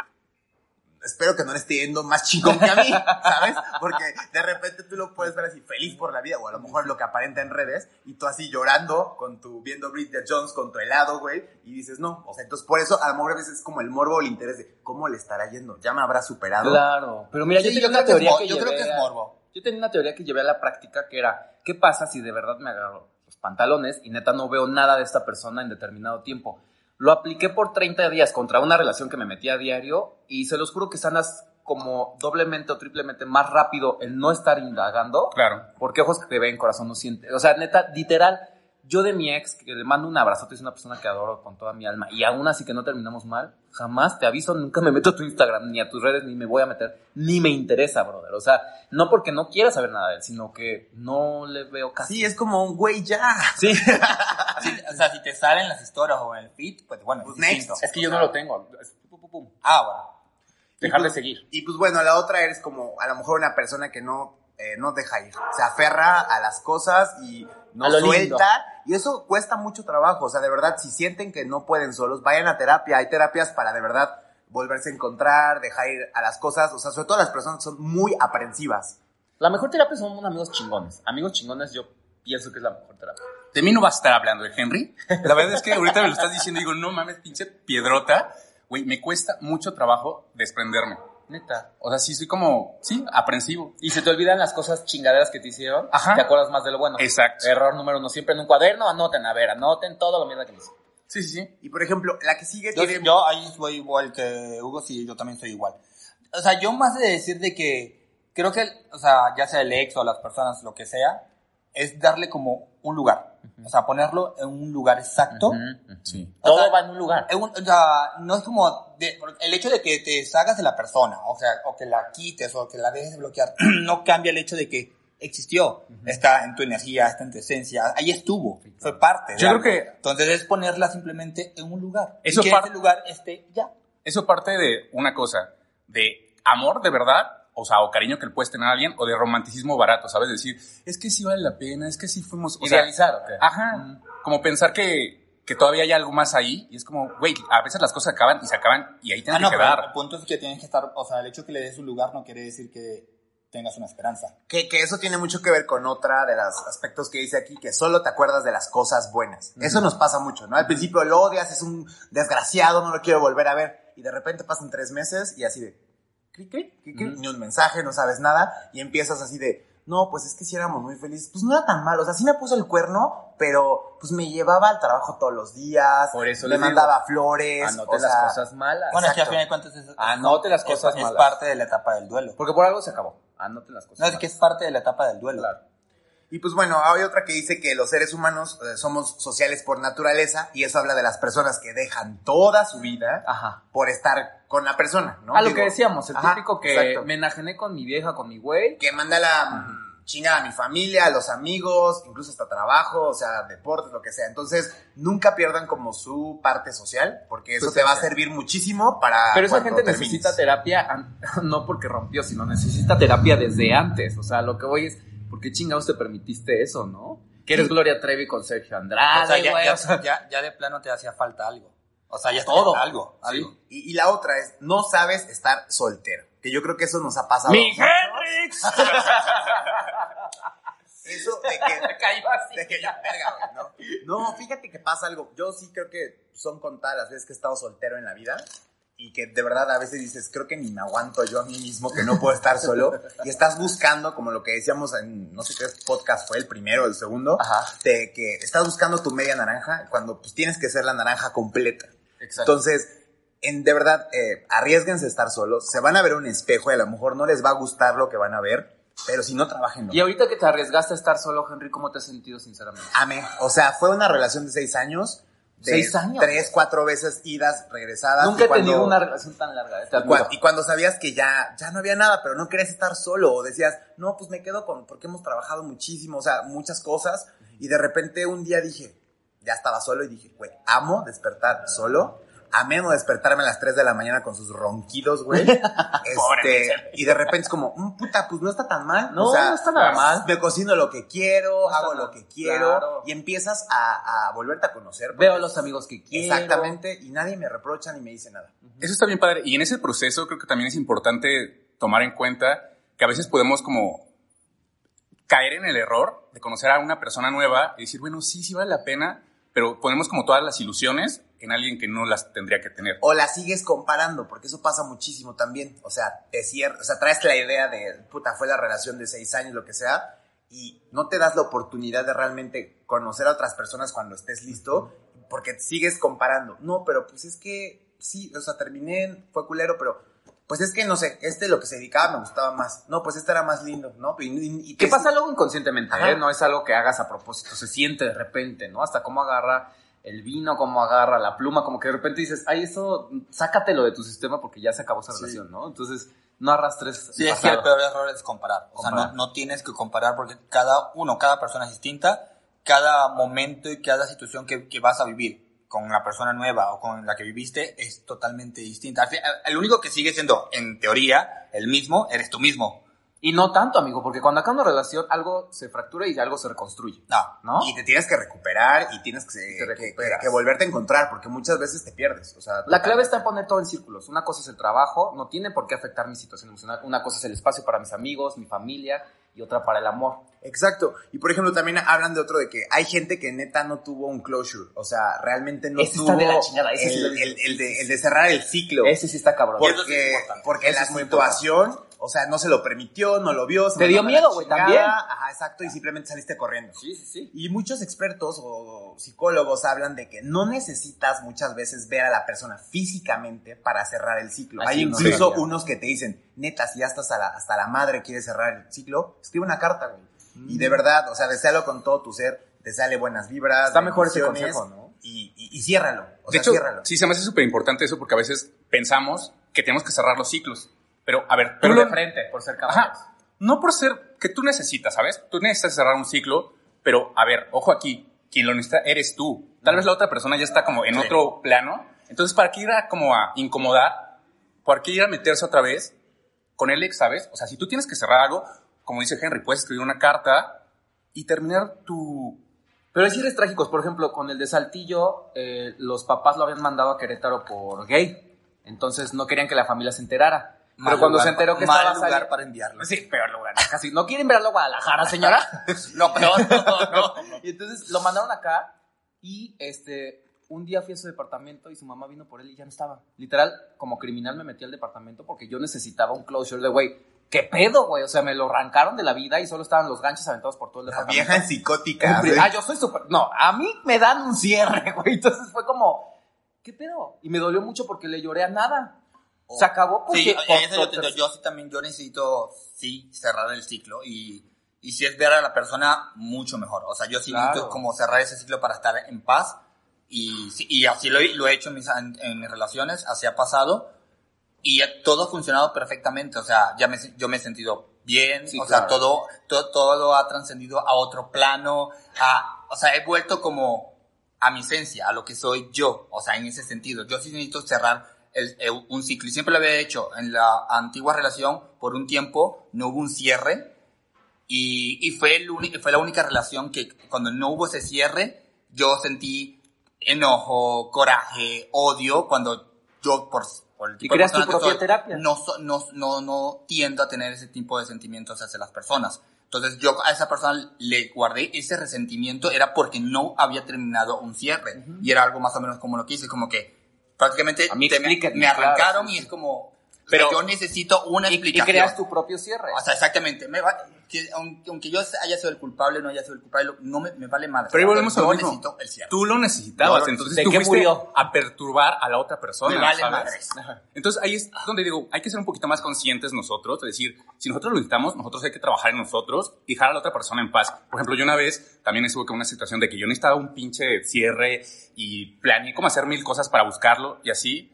espero que no le esté yendo más chingón que a mí, ¿sabes? Porque de repente tú lo puedes ver así feliz por la vida, o a lo mejor lo que aparenta en redes, y tú así llorando, con tu, viendo Bridget Jones con tu helado, güey, y dices, no, o sea, entonces por eso a lo mejor a veces es como el morbo o el interés de, ¿cómo le estará yendo? ¿Ya me habrá superado? Claro, pero mira, Sí, yo tenía yo una que teoría que, yo creo que es morbo. Yo tenía una teoría que llevé a la práctica que era, ¿qué pasa si de verdad me agarro los pantalones y neta no veo nada de esta persona en determinado tiempo? Lo apliqué por 30 días contra una relación que me metía a diario y se los juro que sanas como doblemente o triplemente más rápido el no estar indagando. Claro. Porque ojos que ven, corazón no siente. O sea, neta, literal, yo de mi ex, que le mando un abrazote, es una persona que adoro con toda mi alma, y aún así que no terminamos mal, jamás te aviso, nunca me meto a tu Instagram, ni a tus redes, ni me voy a meter, ni me interesa, brother. O sea, no porque no quiera saber nada de él, sino que no le veo casi. Sí, es como un güey ya. Sí, Sí, o sea, si te salen las historias o en el feed, pues bueno, Pues es next. es que yo no lo tengo. Es pum, pum, pum. Ah, bueno. Dejar de pues- seguir. Y pues bueno, la otra eres como a lo mejor una persona que no, eh, no deja ir. Se aferra a las cosas y no A lo lindo. suelta. Y eso cuesta mucho trabajo. O sea, de verdad, si sienten que no pueden solos, vayan a terapia. Hay terapias para de verdad volverse a encontrar, dejar ir a las cosas. O sea, sobre todo las personas que son muy aprensivas. La mejor terapia son amigos chingones. Amigos chingones yo pienso que es la mejor terapia. De mí no vas a estar hablando de Henry. La verdad es que ahorita me lo estás diciendo y digo, no mames, pinche piedrota. Güey, me cuesta mucho trabajo desprenderme. Neta. O sea, sí soy como, sí, aprensivo. Y se te olvidan las cosas chingaderas que te hicieron, Ajá. te acuerdas más de lo bueno. Exacto. Error número uno, siempre en un cuaderno, anoten, a ver, anoten todo lo mierda que me hicieron. Sí, sí, sí. Y por ejemplo, la que sigue Yo, tiene... yo ahí voy igual que Hugo, sí, yo también soy igual. O sea, yo más de decir de que creo que, o sea, ya sea el ex o las personas, lo que sea, es darle como un lugar. O sea, ponerlo en un lugar exacto. Sí. O Todo sea, va en un lugar. en un- o sea, no es como de- el hecho de que te salgas de la persona, o sea, o que la quites o que la dejes de bloquear, no cambia el hecho de que existió, está en tu energía, está en tu esencia, ahí estuvo, fue parte. Yo creo algo. que- entonces es ponerla simplemente en un lugar. Eso y que ese lugar esté ya. Eso parte de una cosa, de amor de verdad, o sea, o cariño que le puedes tener a alguien, o de romanticismo barato, ¿sabes? Decir, es que sí vale la pena, es que sí fuimos... O sea, Idealizar, ¿o qué? Ajá. Como pensar que, que todavía hay algo más ahí, y es como, güey, a veces las cosas acaban y se acaban y ahí Ah, tienen no, que pero quedar. el punto es que tienes que estar, o sea, el hecho de que le des un lugar no quiere decir que tengas una esperanza. Que, que eso tiene mucho que ver con otra de los aspectos que dice aquí, que solo te acuerdas de las cosas buenas. Eso nos pasa mucho, ¿no? Al principio lo odias, es un desgraciado, no lo quiero volver a ver. Y de repente pasan tres meses y así de, clic, clic, clic, clic, ni un mensaje, no sabes nada. Y empiezas así de, no, pues es que si éramos muy felices. Pues no era tan malo, o sea, sí me puso el cuerno, pero pues me llevaba al trabajo todos los días. Por eso le mandaba flores. Anote o sea, las cosas malas. Bueno, es que al Exacto. final de cuentas es, Anote las es- cosas es, malas. parte de la etapa del duelo. Porque por algo se acabó. Anoten las cosas No, es que es parte de la etapa del duelo. Claro. Y pues bueno, hay otra que dice que los seres humanos eh, somos sociales por naturaleza y eso habla de las personas que dejan toda su vida Ajá. por estar con la persona, ¿no? a lo Digo, que decíamos, el ajá, típico que exacto. me enajené con mi vieja, con mi güey. Que manda la chingada a mi familia, a los amigos, incluso hasta trabajo, o sea, deportes, lo que sea. Entonces, nunca pierdan como su parte social, porque eso Su te va a servir muchísimo para Pero esa gente termines. necesita terapia, no porque rompió, sino necesita terapia desde antes. O sea, lo que voy es, ¿por qué chingados te permitiste eso, no? Que eres Gloria Trevi con Sergio Andrade, o sea, ya, güey, ya, o sea, ya, ya de plano te hacía falta algo. O sea, ya Todo. algo, algo. Y, y la otra es, no sabes estar soltero, que yo creo que eso nos ha pasado. ¡Mi. Hendrix! Eso de que Cayó así. De que ya, verga, ¿no? No, fíjate que pasa algo. Yo sí creo que son contadas las veces que he estado soltero en la vida y que de verdad a veces dices, creo que ni me aguanto yo a mí mismo, que no puedo estar solo. Y estás buscando, como lo que decíamos en, no sé qué podcast fue, el primero o el segundo, Ajá. de que estás buscando tu media naranja cuando pues tienes que ser la naranja completa. Exacto. Entonces, en, de verdad, eh, arriesguense a estar solos. Se van a ver un espejo y a lo mejor no les va a gustar lo que van a ver, pero si no, trabajen. Y ahorita que te arriesgaste a estar solo, Henry, ¿cómo te has sentido sinceramente? Amé. O sea, fue una relación de seis años. de ¿Seis años? Tres, cuatro veces idas, regresadas. Nunca he tenido una relación tan larga. eh, te y, cua- admiro. y cuando sabías que ya, ya no había nada, pero no querías estar solo, o decías, no, pues me quedo con, porque hemos trabajado muchísimo, o sea, muchas cosas, Y de repente un día dije, ya estaba solo y dije, güey, amo despertar solo. Amé no despertarme a las 3 de la mañana con sus ronquidos, güey. este, y de repente es como, "Mm, puta, pues no está tan mal. No, no está nada mal. Me cocino lo que quiero, hago lo que quiero. Claro. Y empiezas a, a volverte a conocer. Veo a los amigos que quiero. Exactamente. Y nadie me reprocha ni me dice nada. Eso está bien padre. Y en ese proceso creo que también es importante tomar en cuenta que a veces podemos como caer en el error de conocer a una persona nueva y decir, bueno, sí, sí vale la pena, pero ponemos como todas las ilusiones en alguien que no las tendría que tener. O la sigues comparando, porque eso pasa muchísimo también. O sea, te cier- o sea, traes la idea de, puta, fue la relación de seis años, lo que sea, y no te das la oportunidad de realmente conocer a otras personas cuando estés listo, porque sigues comparando. No, pero pues es que, sí, o sea, terminé, fue culero, pero pues es que no sé, este lo que se dedicaba me gustaba más. No, pues este era más lindo, ¿no? Y, y- y ¿Qué pasa luego inconscientemente? ¿eh? No es algo que hagas a propósito, se siente de repente, ¿no? Hasta cómo agarra el vino, cómo agarra la pluma, como que de repente dices, ay, eso, sácatelo de tu sistema porque ya se acabó esa relación, ¿no? Entonces, no arrastres. Sí, el es que el peor error es comparar. O sea, no, no tienes que comparar porque cada uno, cada persona es distinta, cada momento y cada situación que, que vas a vivir con la persona nueva o con la que viviste es totalmente distinta. El único que sigue siendo, en teoría, el mismo, eres tú mismo. Y no tanto, amigo, porque cuando acaba una relación, algo se fractura y algo se reconstruye. No. ¿No? Y te tienes que recuperar y tienes que, Te que- que- que volverte a encontrar, porque muchas veces te pierdes. O sea, La clave está en poner todo en círculos. Una cosa es el trabajo, no tiene por qué afectar mi situación emocional. Una cosa es el espacio para mis amigos, mi familia y otra para el amor. Exacto. Y por ejemplo, también hablan de otro de que hay gente que neta no tuvo un closure. O sea, realmente no Ese tuvo está de la chingada, ese sí el, dice. el- el de, el de cerrar el ciclo. Ese sí está cabrón. Por- eso sí es porque importante. porque Eso la es muy situación, o sea, no se lo permitió, no lo vio. se Te dio miedo, güey, también. Ajá, exacto. Y simplemente saliste corriendo. Sí, sí, sí. Y muchos expertos o psicólogos hablan de que no necesitas muchas veces ver a la persona físicamente para cerrar el ciclo. Así Hay incluso unos que te dicen, neta, si ya estás a la- hasta la madre quieres cerrar el ciclo, escribe una carta, güey. Y de verdad, o sea, desealo con todo tu ser, deseale buenas vibras. Está mejor ese consejo, ¿no? Y, y, y ciérralo. O de sea, hecho, ciérralo. sí, se me hace súper importante eso porque a veces pensamos que tenemos que cerrar los ciclos. Pero, a ver, Pero lo- de frente, por ser caballeros. Ajá. No por ser que tú necesitas, ¿sabes? Tú necesitas cerrar un ciclo, pero a ver, ojo aquí, quien lo necesita eres tú. Tal vez la otra persona ya está como en Sí. otro plano. Entonces, ¿para qué ir a como a incomodar? ¿Para qué ir a meterse otra vez con el ex, sabes? O sea, si tú tienes que cerrar algo, como dice Henry, puedes escribir una carta y terminar tu... Pero hay cierres trágicos. Por ejemplo, con el de Saltillo, eh, los papás lo habían mandado a Querétaro por gay. Entonces no querían que la familia se enterara. Pero Mal cuando lugar se enteró que mal estaba lugar saliendo- para enviarlo. Sí, peor lugar. Casi. ¿No quieren verlo a Guadalajara, señora? No, peor. No, Y entonces lo mandaron acá y este un día fui a su departamento y su mamá vino por él y ya no estaba. Literal, como criminal me metí al departamento porque yo necesitaba un closure de, güey, ¿qué pedo, güey? O sea, me lo arrancaron de la vida y solo estaban los ganchos aventados por todo el La departamento. vieja psicótica. Ah, yo soy súper... No, a mí me dan un cierre, güey. Entonces fue como, ¿qué pedo? Y me dolió mucho porque le lloré a nada. Se acabó porque... Sí, por- en eso yo, entiendo. yo sí también, yo necesito, sí, cerrar el ciclo y, y si es ver a la persona, mucho mejor. O sea, yo sí Claro. necesito como cerrar ese ciclo para estar en paz y, y así lo, he- lo he hecho en mis, en, en mis relaciones, así ha pasado y todo ha funcionado perfectamente. O sea, ya me, yo me he sentido bien, Sí, o sea, claro. todo, todo, todo ha trascendido a otro plano, a, o sea, he vuelto como a mi esencia, a lo que soy yo, o sea, en ese sentido. Yo sí necesito cerrar el- el- un ciclo y siempre lo había hecho. En la antigua relación, por un tiempo, no hubo un cierre y, y fue, el uni- fue la única relación que cuando no hubo ese cierre, yo sentí enojo, coraje, odio, cuando yo por, por el tipo de creas tu propia soy, terapia. No, so- no, no, no tiendo a tener ese tipo de sentimientos hacia las personas. Entonces yo a esa persona le guardé ese resentimiento, era porque no había terminado un cierre. Y era algo más o menos como lo que hice, como que prácticamente A mí te- me, arrancaron claro, y sí, es como... Pero- yo necesito una Y, y explicación. creas tu propio cierre. O sea, exactamente. Me va- que aunque, aunque yo haya sido el culpable o no haya sido el culpable, no me, me vale madre. Pero ahí volvemos a lo mismo. necesito el cierre. Tú lo necesitabas, lo entonces ¿De tú qué fuiste murió? a perturbar a la otra persona, Me vale ¿sabes? madres. Ajá. Entonces ahí es donde digo, hay que ser un poquito más conscientes nosotros, de decir, si nosotros lo necesitamos, nosotros hay que trabajar en nosotros y dejar a la otra persona en paz. Por ejemplo, yo una vez también estuve con una situación de que yo necesitaba un pinche cierre y planeé cómo hacer mil cosas para buscarlo y así,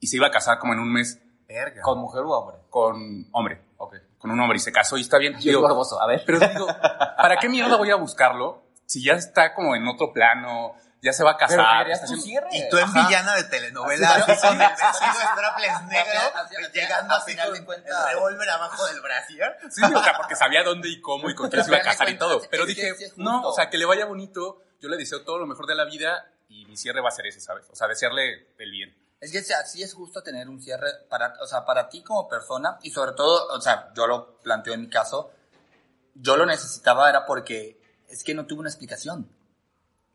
y se iba a casar como en un mes Verga. ¿Con mujer o hombre? con hombre, Ok. Con un hombre y se casó y está bien. Yo Digo, morboso. A ver. pero digo, ¿para qué mierda voy a buscarlo si ya está como en otro plano, ya se va a Pero casar. haciendo- cierre. Y tú en Ajá. villana de telenovela, Así, así con el vestido de strapless negro, llegando así final de cuentas- el revólver abajo del brasier. Sí, o sea, porque sabía dónde y cómo y con quién se iba a casar y todo. Pero dije, no, o sea, que le vaya bonito. Yo le deseo todo lo mejor de la vida y mi cierre va a ser ese, ¿sabes? O sea, desearle el bien. Es que sí, así es justo tener un cierre para, o sea, para ti como persona y sobre todo, o sea, yo lo planteo en mi caso, yo lo necesitaba era porque es que no tuve una explicación.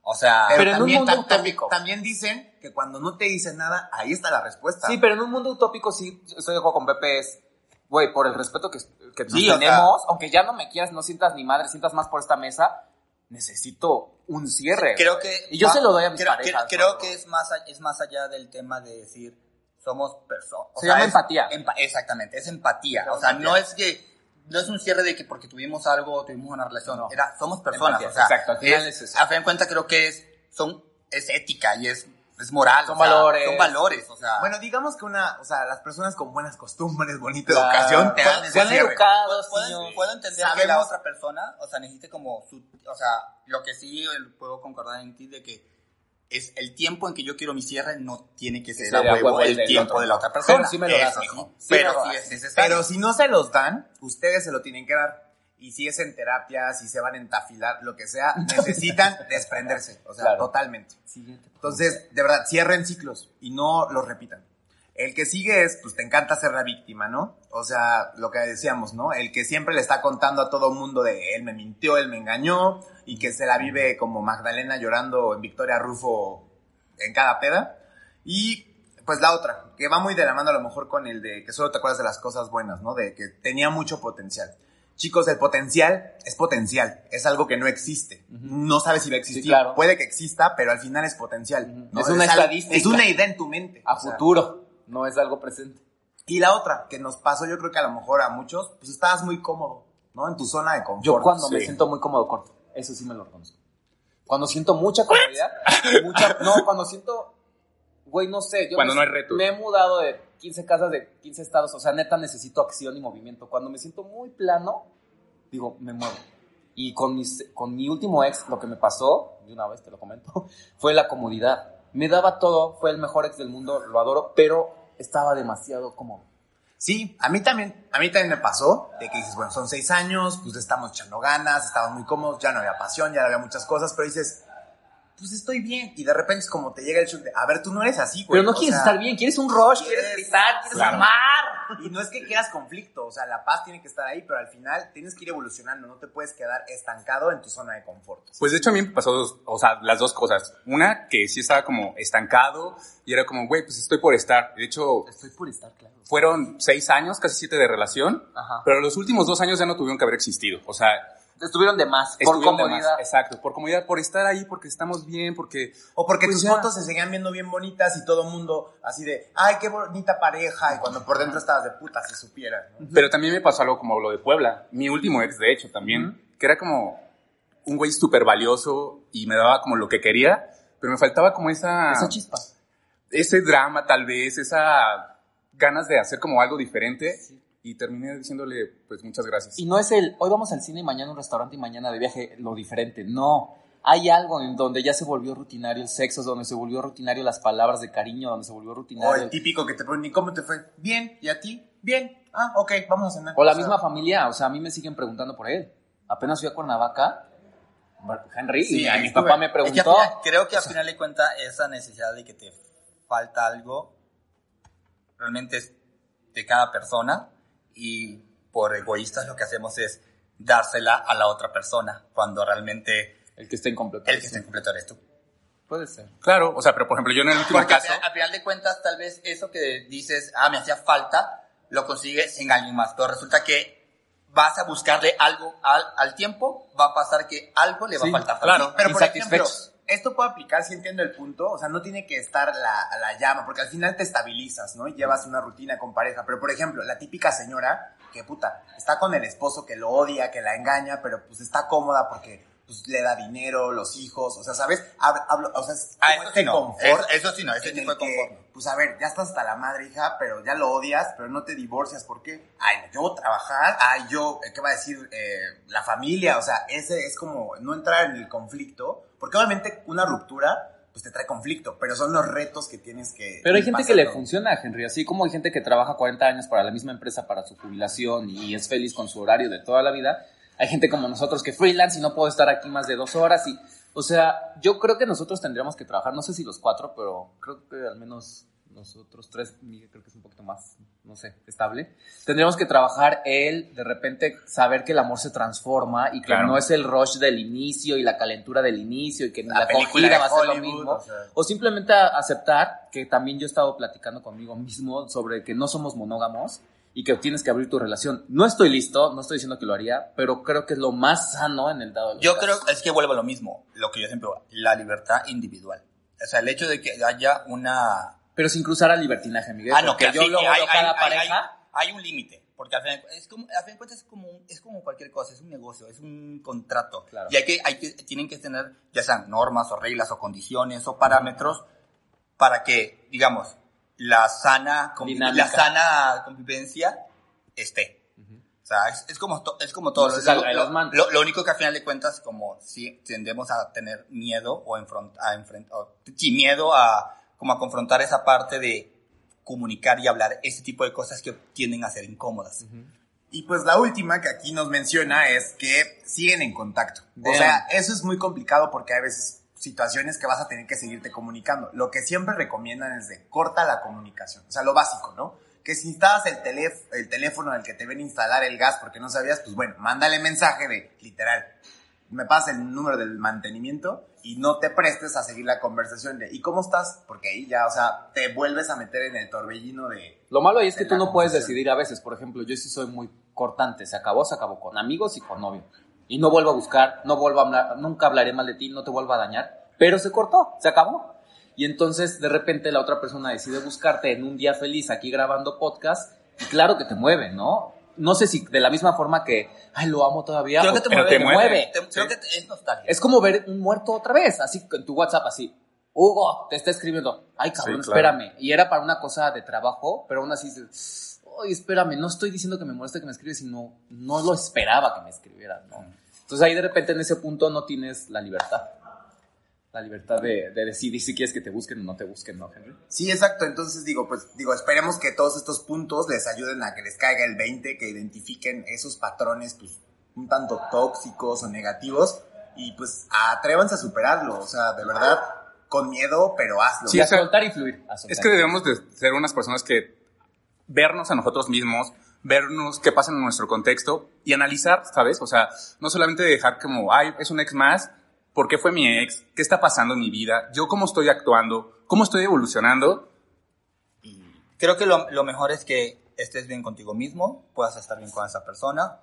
O sea, Pero en un también, mundo ta- también- utópico. También dicen que cuando no te dicen nada, ahí está la respuesta. Sí, pero en un mundo utópico sí estoy de acuerdo con Pepe. Es, güey, por el respeto que, que Sí, nos o tenemos, aunque ya no me quieras, no sientas ni madre, sientas más por esta mesa, necesito un cierre. creo que Y yo se lo doy a mis creo, parejas, Creo, que es más, es más allá del tema de decir somos personas. Se llama empatía. exactamente, es empatía. O sea, empatía. no es que no es un cierre de que porque tuvimos algo o tuvimos una relación. No. Era somos personas. Empatía, o sea, exacto, al final es- es eso. A fin de cuentas creo que es son es ética y es es moral. Son o sea, valores. Son valores. O sea, Bueno, digamos que una, o sea, las personas con buenas costumbres, bonita Claro. educación, te dan ese Sean cierre. educados, puedo, puedo entender que la Sabemos- otra persona, o sea, necesite como su, o sea, lo que sí eh, puedo concordar en ti de que es el tiempo en que yo quiero mi cierre no tiene que ser Sí, a huevo huevo el tiempo otro. de la otra persona. Pero sí me lo das, Eso hijo. sí, Sí pero sí es necesario. Pero si no se los dan, ustedes se lo tienen que dar. Y si es en terapia, si se van a entafilar, lo que sea, necesitan desprenderse. O sea, Claro. totalmente. Siguiente. Entonces, de verdad, cierren ciclos y no los repitan. El que sigue es, pues te encanta ser la víctima, ¿no? O sea, lo que decíamos, ¿no? El que siempre le está contando a todo mundo de él me mintió, él me engañó y que se la vive como Magdalena llorando en Victoria Rufo en cada peda. Y pues la otra, que va muy de la mano a lo mejor con el de que solo te acuerdas de las cosas buenas, ¿no? De que tenía mucho potencial. Chicos, el potencial es potencial, es algo que no existe. No sabes si va a existir. Sí, claro. Puede que exista, pero al final es potencial. ¿no? Es una estadística. Es una idea en tu mente. A o sea. futuro, no es algo presente. Y la otra, que nos pasó, yo creo que a lo mejor a muchos, pues estabas muy cómodo, ¿no? En tu zona de confort. Yo cuando me siento muy cómodo corto, eso sí me lo reconozco. Cuando siento mucha comodidad, mucha, no, cuando siento, güey, no sé, yo Cuando me, no hay retos. me he mudado de 15 casas de 15 estados, o sea, neta necesito acción y movimiento. Cuando me siento muy plano, digo, me muevo. Y con, mis, con mi último ex, lo que me pasó, de una vez te lo comento, fue la comodidad. Me daba todo, fue el mejor ex del mundo, lo adoro, pero estaba demasiado cómodo. Sí, a mí también, a mí también me pasó, de que dices, bueno, son seis años, pues estamos echando ganas, estábamos muy cómodos, ya no había pasión, ya no había muchas cosas, pero dices, pues estoy bien. Y de repente es como te llega el shock de, a ver, tú no eres así, güey. Pero no o quieres sea, estar bien, quieres un rush, quieres- quieres gritar, quieres Claro. amar. Y no es que quieras conflicto, o sea, la paz tiene que estar ahí, pero al final tienes que ir evolucionando, no te puedes quedar estancado en tu zona de confort. Pues de hecho a mí me pasó, dos- o sea, las dos cosas. Una, que sí estaba como estancado y era como, güey, pues estoy por estar. De hecho, Estoy por estar, claro. fueron seis años, casi siete de relación, Ajá. pero los últimos dos años ya no tuvieron que haber existido. O sea, Estuvieron de más, por estuvieron comodidad. más. Exacto, por comodidad, por estar ahí, porque estamos bien, porque... O porque Pues tus ya. fotos se seguían viendo bien bonitas y todo el mundo así de, ay, qué bonita pareja, y cuando por dentro estabas de puta, si supieras. ¿no? Pero también me pasó algo como lo de Puebla. Mi último ex, de hecho, también, que era como un güey súper valioso y me daba como lo que quería, pero me faltaba como esa... Esa chispa. ese drama tal vez, esa ganas de hacer como algo diferente y terminé diciéndole pues muchas gracias. Y no es el, hoy vamos al cine y mañana a un restaurante y mañana de viaje, lo diferente. No. Hay algo en donde ya se volvió rutinario el sexo, donde se volvió rutinario las palabras de cariño, donde se volvió O rutinario. el típico que te preguntan, ¿y cómo te fue? Bien, ¿y a ti? Bien. Ah, ok, vamos a cenar. O la sea, misma familia, o sea, a mí me siguen preguntando por él. Apenas fui a Cuernavaca, Henry, Sí, y ahí mi estuve. papá me Es que al preguntó. final- creo que al final de cuentas esa necesidad de que te falta algo realmente es de cada persona y por egoístas lo que hacemos es dársela a la otra persona cuando realmente El que está incompleto. el que está incompleto eres tú. Puede ser. Claro, o sea, pero por ejemplo yo en el último Porque caso, al final de cuentas tal vez eso que dices, ah, me hacía falta, lo consigues en alguien más, pero resulta que vas a buscarle algo al, al tiempo, va a pasar que algo le va Sí, a faltar. claro. Pero por ejemplo. Esto puede aplicar, si entiendo el punto, o sea, no tiene que estar la, la llama, porque al final te estabilizas, ¿no? Y llevas una rutina con pareja, pero por ejemplo, la típica señora que puta, está con el esposo que lo odia, que la engaña, pero pues está cómoda porque pues le da dinero, los hijos, o sea, ¿sabes? Hab- Hablo, o sea, es Ah, como eso este sí no. confort Eso, eso sí no, ese tipo de el que, confort. no. Pues a ver, ya estás hasta la madre, hija, pero ya lo odias, pero no te divorcias. ¿Por qué? Ay, yo trabajar. Ay, yo, eh, ¿qué va a decir eh, la familia? O sea, ese es como no entrar en el conflicto, porque obviamente una ruptura, pues te trae conflicto, pero son los retos que tienes que. Pero hay gente que le pasando. funciona, Henry, así como hay gente que trabaja 40 años para la misma empresa para su jubilación y es feliz con su horario de toda la vida. Hay gente como nosotros que freelance y no puedo estar aquí más de dos horas y, o sea, yo creo que nosotros tendríamos que trabajar, no sé si los cuatro, pero creo que al menos nosotros tres, Miguel creo que es un poquito más, no sé, estable. Tendríamos que trabajar el, de repente, saber que el amor se transforma y que Claro. no es el rush del inicio y la calentura del inicio y que La la, de va a ser lo mismo. o sea. O simplemente aceptar que también yo he estado platicando conmigo mismo sobre que no somos monógamos y que tienes que abrir tu relación. No estoy listo, no estoy diciendo que lo haría, pero creo que es lo más sano en el dado de los Yo casos. creo, es que vuelve a lo mismo, lo que yo siempre la libertad individual. O sea, el hecho de que haya una... Pero sin cruzar al libertinaje, Miguel. Ah, no, que yo luego hay, cada hay- pareja. hay un límite, porque al final, es como, al fin de cuentas es como, es como cualquier cosa, es un negocio, es un contrato. Claro. Y hay que, hay que, tienen que tener, ya sean normas o reglas o condiciones o parámetros para que, digamos, la sana, la sana convivencia esté. O sea, es, es como, to- es como todo. No se Lo- lo, lo- lo único que al final de cuentas, como si tendemos a tener miedo o enfront- a enfrentar, sí, miedo a, como a confrontar esa parte de comunicar y hablar ese tipo de cosas que tienden a ser incómodas. Y pues la última que aquí nos menciona es que siguen en contacto. O sea, eso es muy complicado porque hay veces situaciones que vas a tener que seguirte comunicando. Lo que siempre recomiendan es de corta la comunicación. O sea, lo básico, ¿no? Que si instabas el, teléf- el teléfono en el que te ven instalar el gas porque no sabías, pues bueno, mándale mensaje de literal. Me pasa el número del mantenimiento y no te prestes a seguir la conversación de ¿y cómo estás? Porque ahí ya, o sea, te vuelves a meter en el torbellino de Lo malo ahí es que tú no puedes decidir a veces. Por ejemplo, yo sí soy muy cortante. Se acabó, se acabó con amigos y con novio. Y no vuelvo a buscar, no vuelvo a hablar, nunca hablaré mal de ti, no te vuelvo a dañar. Pero se cortó, se acabó. Y entonces de repente la otra persona decide buscarte en un día feliz aquí grabando podcast. Y claro que te mueve, ¿no? No sé si de la misma forma que, ay, lo amo todavía. Creo que te pero mueve. te mueve. Te- creo que te- es nostalgia. es como ver un muerto otra vez, así en tu WhatsApp, así. Hugo, te está escribiendo. Ay, cabrón, Sí, claro. espérame. Y era para una cosa de trabajo, pero aún así dices, Ay, espérame, no estoy diciendo que me moleste que me escribes, sino no lo esperaba que me escribieran, ¿no? Entonces ahí de repente en ese punto no tienes la libertad. La libertad de, de decidir si quieres que te busquen o no te busquen, ¿no, Henry? Sí, exacto. Entonces digo, pues digo, esperemos que todos estos puntos les ayuden a que les caiga el 20, que identifiquen esos patrones, pues, un tanto tóxicos o negativos y pues atrévanse a superarlo. O sea, de verdad, con miedo, pero hazlo. Sí, Y a soltar y fluir. a soltar Es que debemos de ser unas personas que vernos a nosotros mismos, vernos qué pasa en nuestro contexto y analizar, ¿sabes? O sea, no solamente dejar como, ay, es un ex más, ¿por qué fue mi ex? ¿Qué está pasando en mi vida? ¿Yo cómo estoy actuando? ¿Cómo estoy evolucionando? Creo que lo, lo mejor es que estés bien contigo mismo, puedas estar bien con esa persona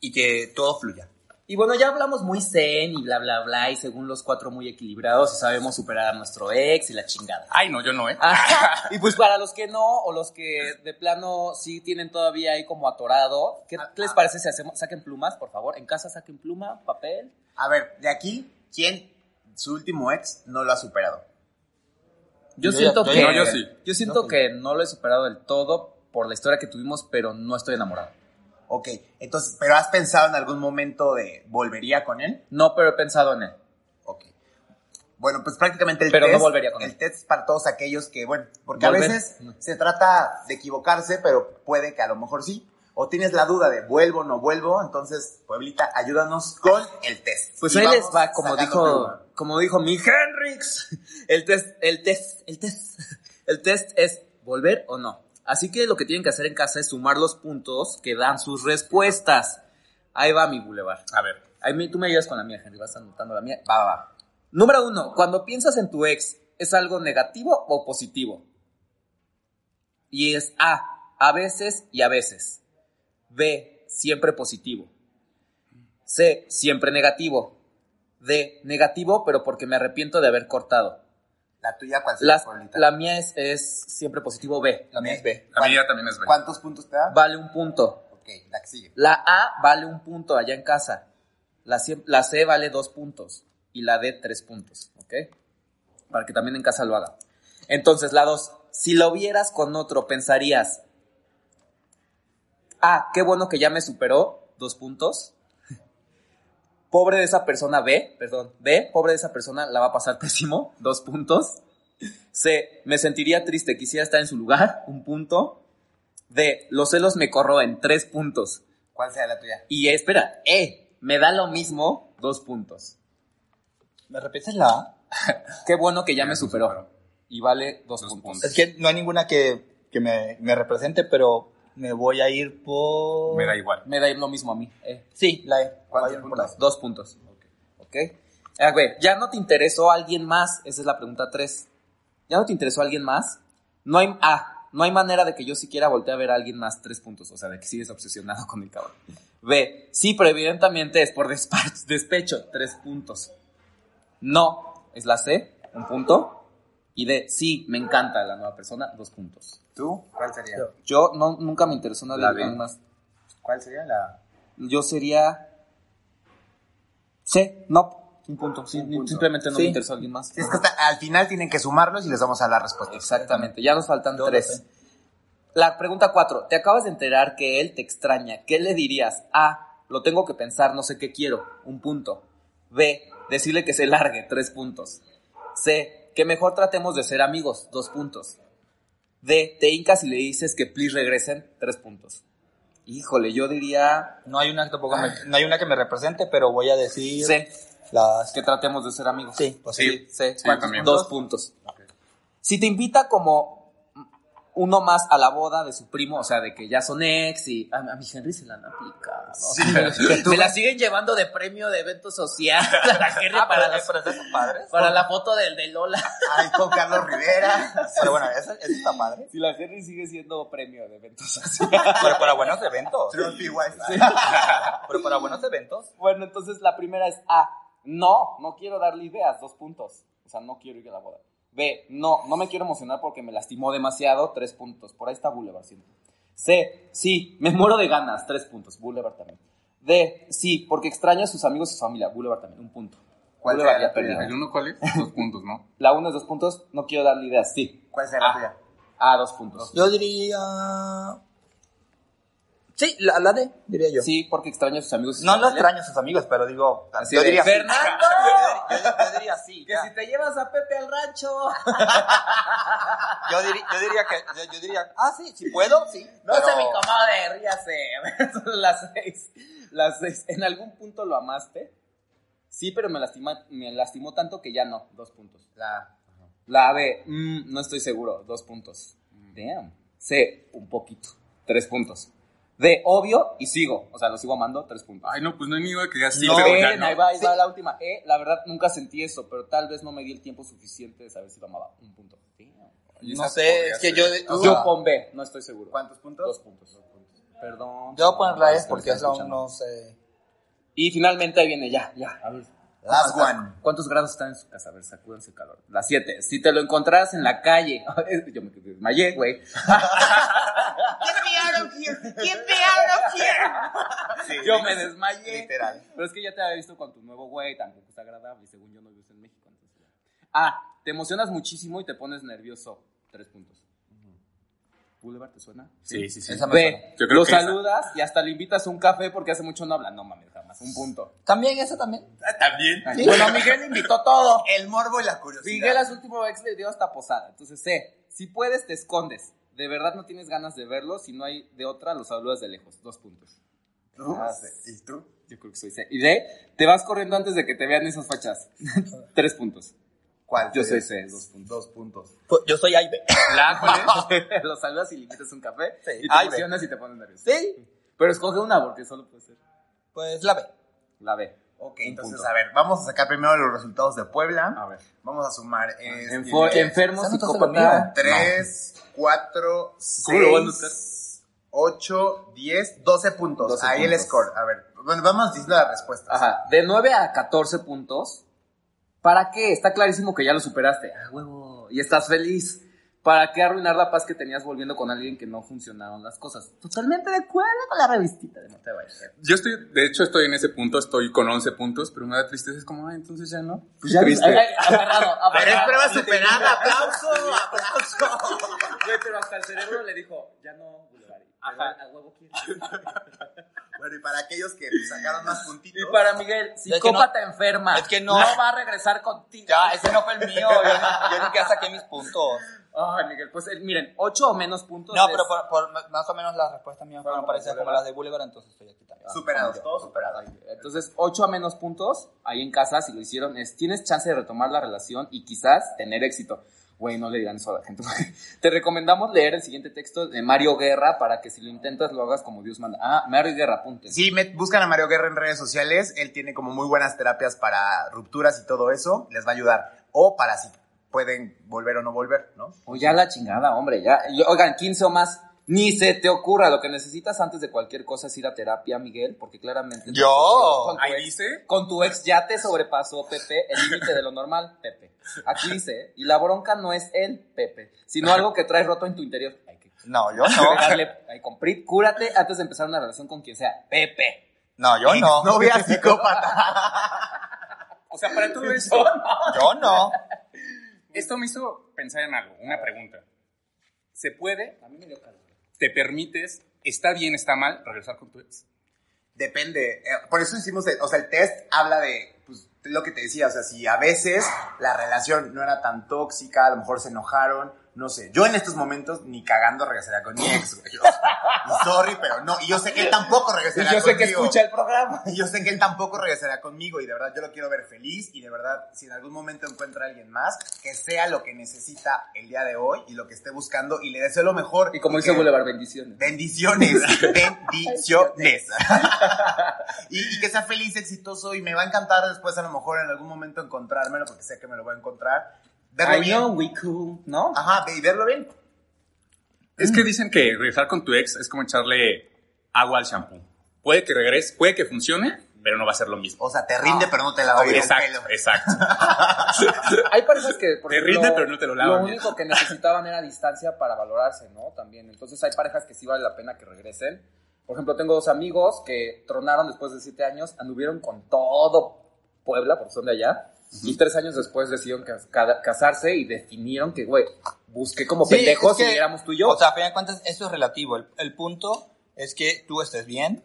y que todo fluya. Y bueno, ya hablamos muy zen y bla, bla, bla, y según los cuatro muy equilibrados y sabemos superar a nuestro ex y la chingada. Ay, no, yo no, ¿eh? Ajá. y pues para los que no, o los que de plano sí tienen todavía ahí como atorado, ¿qué, qué les parece si hacemos, saquen plumas, por favor? En casa saquen pluma, papel. A ver, de aquí, ¿quién su último ex no lo ha superado? Yo, Yo siento ya- yo que. No, yo sí. yo siento No, que no lo he superado del todo por la historia que tuvimos, pero no estoy enamorado. Ok, entonces, ¿pero has pensado en algún momento de volvería con él? No, pero he pensado en él. Ok. Bueno, pues prácticamente el Pero no test. volvería con él. El test es para todos aquellos que, bueno, porque a veces se trata de equivocarse, pero puede que a lo mejor sí. O tienes la duda de vuelvo o no vuelvo, entonces, Pueblita, ayúdanos con el test. Pues Y ahí les va, como dijo, pluma. como dijo mi Henrix. El test, el test, el test. El test es volver o no. Así que lo que tienen que hacer en casa es sumar los puntos que dan sus respuestas. Ahí va mi boulevard. A ver. Ahí tú me ayudas con la mía, Henry. Vas anotando la mía. Va, va, va. Número uno, cuando piensas en tu ex, ¿es algo negativo o positivo? Y es A, a veces y a veces. B, siempre positivo. C, siempre negativo. D, negativo, pero porque me arrepiento de haber cortado. La tuya, ¿cuál sería, Pueblita? la mía es, es siempre positivo B. La mía es B. La mía también es B. ¿Cuántos puntos te da? Vale un punto. Ok, la que sigue. La A vale un punto allá en casa. La C, la C vale dos puntos y la D tres puntos, ¿ok? Para que también en casa lo haga. Entonces, la 2. Si lo vieras con otro, pensarías, ah, qué bueno que ya me superó, dos puntos. Pobre de esa persona, B, perdón, B, pobre de esa persona, la va a pasar pésimo, dos puntos. C, me sentiría triste, quisiera estar en su lugar, un punto. D, los celos me corroen, tres puntos. ¿Cuál sea la tuya? Y espera, E, me da lo mismo, dos puntos. ¿Me repites la A? Qué bueno que ya me superó. superó. Y vale dos, Dos puntos. puntos. Es que no hay ninguna que, que me, me represente, pero me voy a ir por... Me da igual. Me da lo mismo a mí. E. Sí, la E. ¿Cuántos por E. Dos puntos. Ok. Ah, güey, ¿ya no te interesó alguien más? Esa es la pregunta tres. ¿Ya no te interesó alguien más? No hay, ah, no hay manera de que yo siquiera voltee a ver a alguien más. Tres puntos. O sea, de que sigues obsesionado con el cabrón. B. Sí, pero evidentemente es por despecho. Tres puntos. No. Es la C. Un punto. Y D. Sí, me encanta la nueva persona. Dos puntos. ¿Tú? ¿Cuál sería? Yo. No, nunca me interesó nadie La B. alguien más. ¿Cuál sería la...? Yo sería. C, no. Un punto. Sí, Un punto. Simplemente no Sí. me interesó alguien más. Es que hasta- al final tienen que sumarlos y les vamos a dar la respuesta. Exactamente. Ya nos faltan Yo tres. La pregunta cuatro. Te acabas de enterar que él te extraña. ¿Qué le dirías? A. Lo tengo que pensar, no sé qué quiero. Un punto. B. Decirle que se largue. Tres puntos. C. Que mejor tratemos de ser amigos. Dos puntos. D. Te hincas y le dices que please regresen. Tres puntos. Híjole, yo diría No hay una que tampoco me, no hay una que me represente, pero voy a decir C. las Que tratemos de ser amigos. Sí, pues Sí. Sí, Sí, ¿cuántos también. Dos puntos. Si te invita como uno más a la boda de su primo, o sea, de que ya son ex y a, a mi Henry se la han aplicado. ¿no? Me la siguen llevando de premio de evento social a la Henry Ah, para, para, las- padres. para la foto del de Lola. Ay, con Carlos Rivera. Pero bueno, eso, eso está padre. Si la Henry sigue siendo premio de evento social. Pero para buenos eventos. Trophy Wi-Fi. Pero para buenos eventos. bueno, entonces la primera es A. No, no quiero darle ideas, dos puntos. O sea, no quiero ir a la boda. B. No, no me quiero emocionar porque me lastimó demasiado, tres puntos. Por ahí está Boulevard siempre. C. Sí, me muero de ganas, tres puntos. Boulevard también. D. Sí, porque extraño a sus amigos y su familia. Boulevard también, un punto. ¿Cuál Boulevard sería ya tuya? ¿El uno cuál es? Dos puntos, ¿no? La uno es dos puntos, no quiero darle ideas, sí. ¿Cuál sería la Ah. tuya? A, dos puntos. Yo diría. Sí, la, la D, diría yo. Sí, porque extraño a sus amigos No familia. extraño a sus amigos, pero digo. Así yo diría sí. ¡Fernando! Yo, yo- yo diría sí. Que ya. si te llevas a Pepe al rancho. Yo, diri- yo diría que. Yo, yo diría. Ah, sí, si puedo, sí. No pero- se me incomode, ríase. Son las seis. Las seis. ¿En algún punto lo amaste? Sí, pero me, lastima, me lastimó tanto que ya no. Dos puntos. La... La B, mm, no estoy seguro. Dos puntos. Damn. C, un poquito. Tres puntos. D, obvio y sigo. O sea, lo sigo amando. Tres puntos. Ay, no, pues no hay ni idea que. No, pero ya Ven, no. ahí va, ahí va la última. E, la verdad nunca sentí eso, pero tal vez no me di el tiempo suficiente de saber si lo amaba. Un punto. Damn. Y No sé, es que ser. yo. o sea, Yo pon B, no estoy seguro. ¿Cuántos puntos? Dos puntos. Perdón. Yo voy a poner la E Es que me porque es aún no sé. Y finalmente ahí viene ya, ya. A ver. Last one. ¿Cuántos grados están en su casa? A ver, sacúdense el calor. Las 7. Si te lo encontraras en la calle. Yo me desmayé, güey. Yo me desmayé. Literal. Pero es que ya te había visto con tu nuevo güey, tampoco es agradable. Y según yo no vives en México. Entonces. Ah, te emocionas muchísimo y te pones nervioso. Tres puntos. ¿Boulevard te suena? Sí, sí, sí. Esa me suena. B, Yo creo lo que esa. saludas y hasta le invitas a un café porque hace mucho no hablan. No mames, jamás. Un punto. También, esa también. Ah, También. Sí. Bueno, Miguel invitó todo. El morbo y la curiosidad. Miguel a su último ex le dio hasta posada. Entonces, C, si puedes, te escondes. De verdad no tienes ganas de verlo. Si no hay de otra, los saludas de lejos. Dos puntos. ¿Tú? Ah, ¿Y tú? Yo creo que soy C. Y D, te vas corriendo antes de que te vean esas fachas. Tres puntos. ¿Cuál? Yo soy C, dos puntos. Dos puntos. Yo soy A y B. ¿La es? los saludas y le invitas un café. Sí. Y te emocionas y te pones nervioso. Sí. Pero escoge una porque solo puede ser Pues la B. la B. Ok, Un entonces, punto. a ver, vamos a sacar primero los resultados de Puebla. A ver. Vamos a sumar. Es, Enfo- enfermo, ¿Se anotaste lo psicópata. 3, 4, ¿Cómo lo voy a anotar? 6, 8, 10, 12 puntos. 12 Ahí el score. A ver, bueno, vamos diciendo las respuestas. Ajá. De 9 a 14 puntos. ¿Para qué? Está clarísimo que ya lo superaste. Ah, huevo. Y estás feliz. ¿Para qué arruinar la paz que tenías volviendo con alguien que no funcionaron las cosas? Totalmente de acuerdo con la revistita de No te vayas. Yo estoy, de hecho, estoy en ese punto, estoy con 11 puntos, pero me da tristeza, es como, ay, entonces ya no. Pues ya Triste. Aferrado, Pero es prueba superada, aplauso, aplauso. Güey, pero hasta el cerebro le dijo, ya no. Ajá. A huevo quiero. Bueno, y para aquellos que pues, sacaron más puntitos. Y para Miguel, que psicópata enferma. es que no- va a regresar contigo. Ya, ese no fue el mío. Yo, ni- yo ni que saqué mis puntos. Ay, Miguel, pues eh, miren, ocho o menos puntos. No, es- pero por, por más o menos las respuestas mías fueron parecidas como las de Boulevard, entonces estoy aquí también. Superados, todos superados. Entonces, 8 a menos puntos, ahí en casa, si lo hicieron, es, tienes chance de retomar la relación y quizás tener éxito. Güey, no le digan eso a la gente. Te recomendamos leer el siguiente texto de Mario Guerra para que si lo intentas lo hagas como Dios manda. Ah, Mario Guerra, apunte. Sí, me, buscan a Mario Guerra en redes sociales. Él tiene como muy buenas terapias para rupturas y todo eso. Les va a ayudar. O para si pueden volver o no volver, ¿no? O ya la chingada, hombre, ya. Oigan, 15 o más. Ni se te ocurra, lo que necesitas antes de cualquier cosa es ir a terapia, Miguel, porque claramente... Yo. Con tu Ahí ex- dice. Con tu ex ya te sobrepasó, Pepe, el límite de lo normal, Pepe. Aquí dice, ¿eh? y la bronca no es él, Pepe, sino algo que traes roto en tu interior. Hay que No, yo no. pegarle, hay cúrate antes de empezar una relación con quien sea, Pepe. No, yo no. No veas psicópata. O sea, para todo esto, Yo no. esto me hizo pensar en algo, una pregunta. ¿Se puede, A mí me dio calor. Te permites, está bien, está mal, regresar con tu ex? Depende. Eh, Por eso hicimos, o sea, el test habla de, pues, lo que te decía, o sea, si a veces la relación no era tan tóxica, a lo mejor se enojaron, no sé. Yo en estos momentos ni cagando regresaría con mi ex, güey. Sorry, pero no. Y yo sé que él tampoco regresaría yo sé que conmigo. escucha el programa. Y yo sé que él tampoco regresará conmigo y de verdad yo lo quiero ver feliz y de verdad si en algún momento encuentra a alguien más, que sea lo que necesita el día de hoy y lo que esté buscando y le deseo lo mejor. Y como dice Boulevard, bendiciones. Bendiciones, bendiciones. y, y que sea feliz, exitoso y me va a encantar después a lo mejor en algún momento encontrármelo porque sé que me lo voy a encontrar. Verlo I bien. know we cool, ¿no? Ajá, y verlo bien. Es que dicen que regresar con tu ex es como echarle agua al shampoo. Puede que regrese, puede que funcione, pero no va a ser lo mismo. O sea, te rinde pero no te lava bien el Exacto, pelo. exacto. Hay parejas que, por Te ejemplo, rinde, pero no te lo lavan Lo único que necesitaban era distancia para valorarse, ¿no? También. Entonces hay parejas que sí vale la pena que regresen. Por ejemplo, tengo dos amigos que tronaron después de siete años, anduvieron con todo Puebla, porque son de allá, y tres años después decidieron cas- ca- casarse y definieron que, güey, busqué como Sí, pendejos es que- éramos tú y yo. O sea, a fin de cuentas, eso es relativo. El, el punto es que tú estés bien.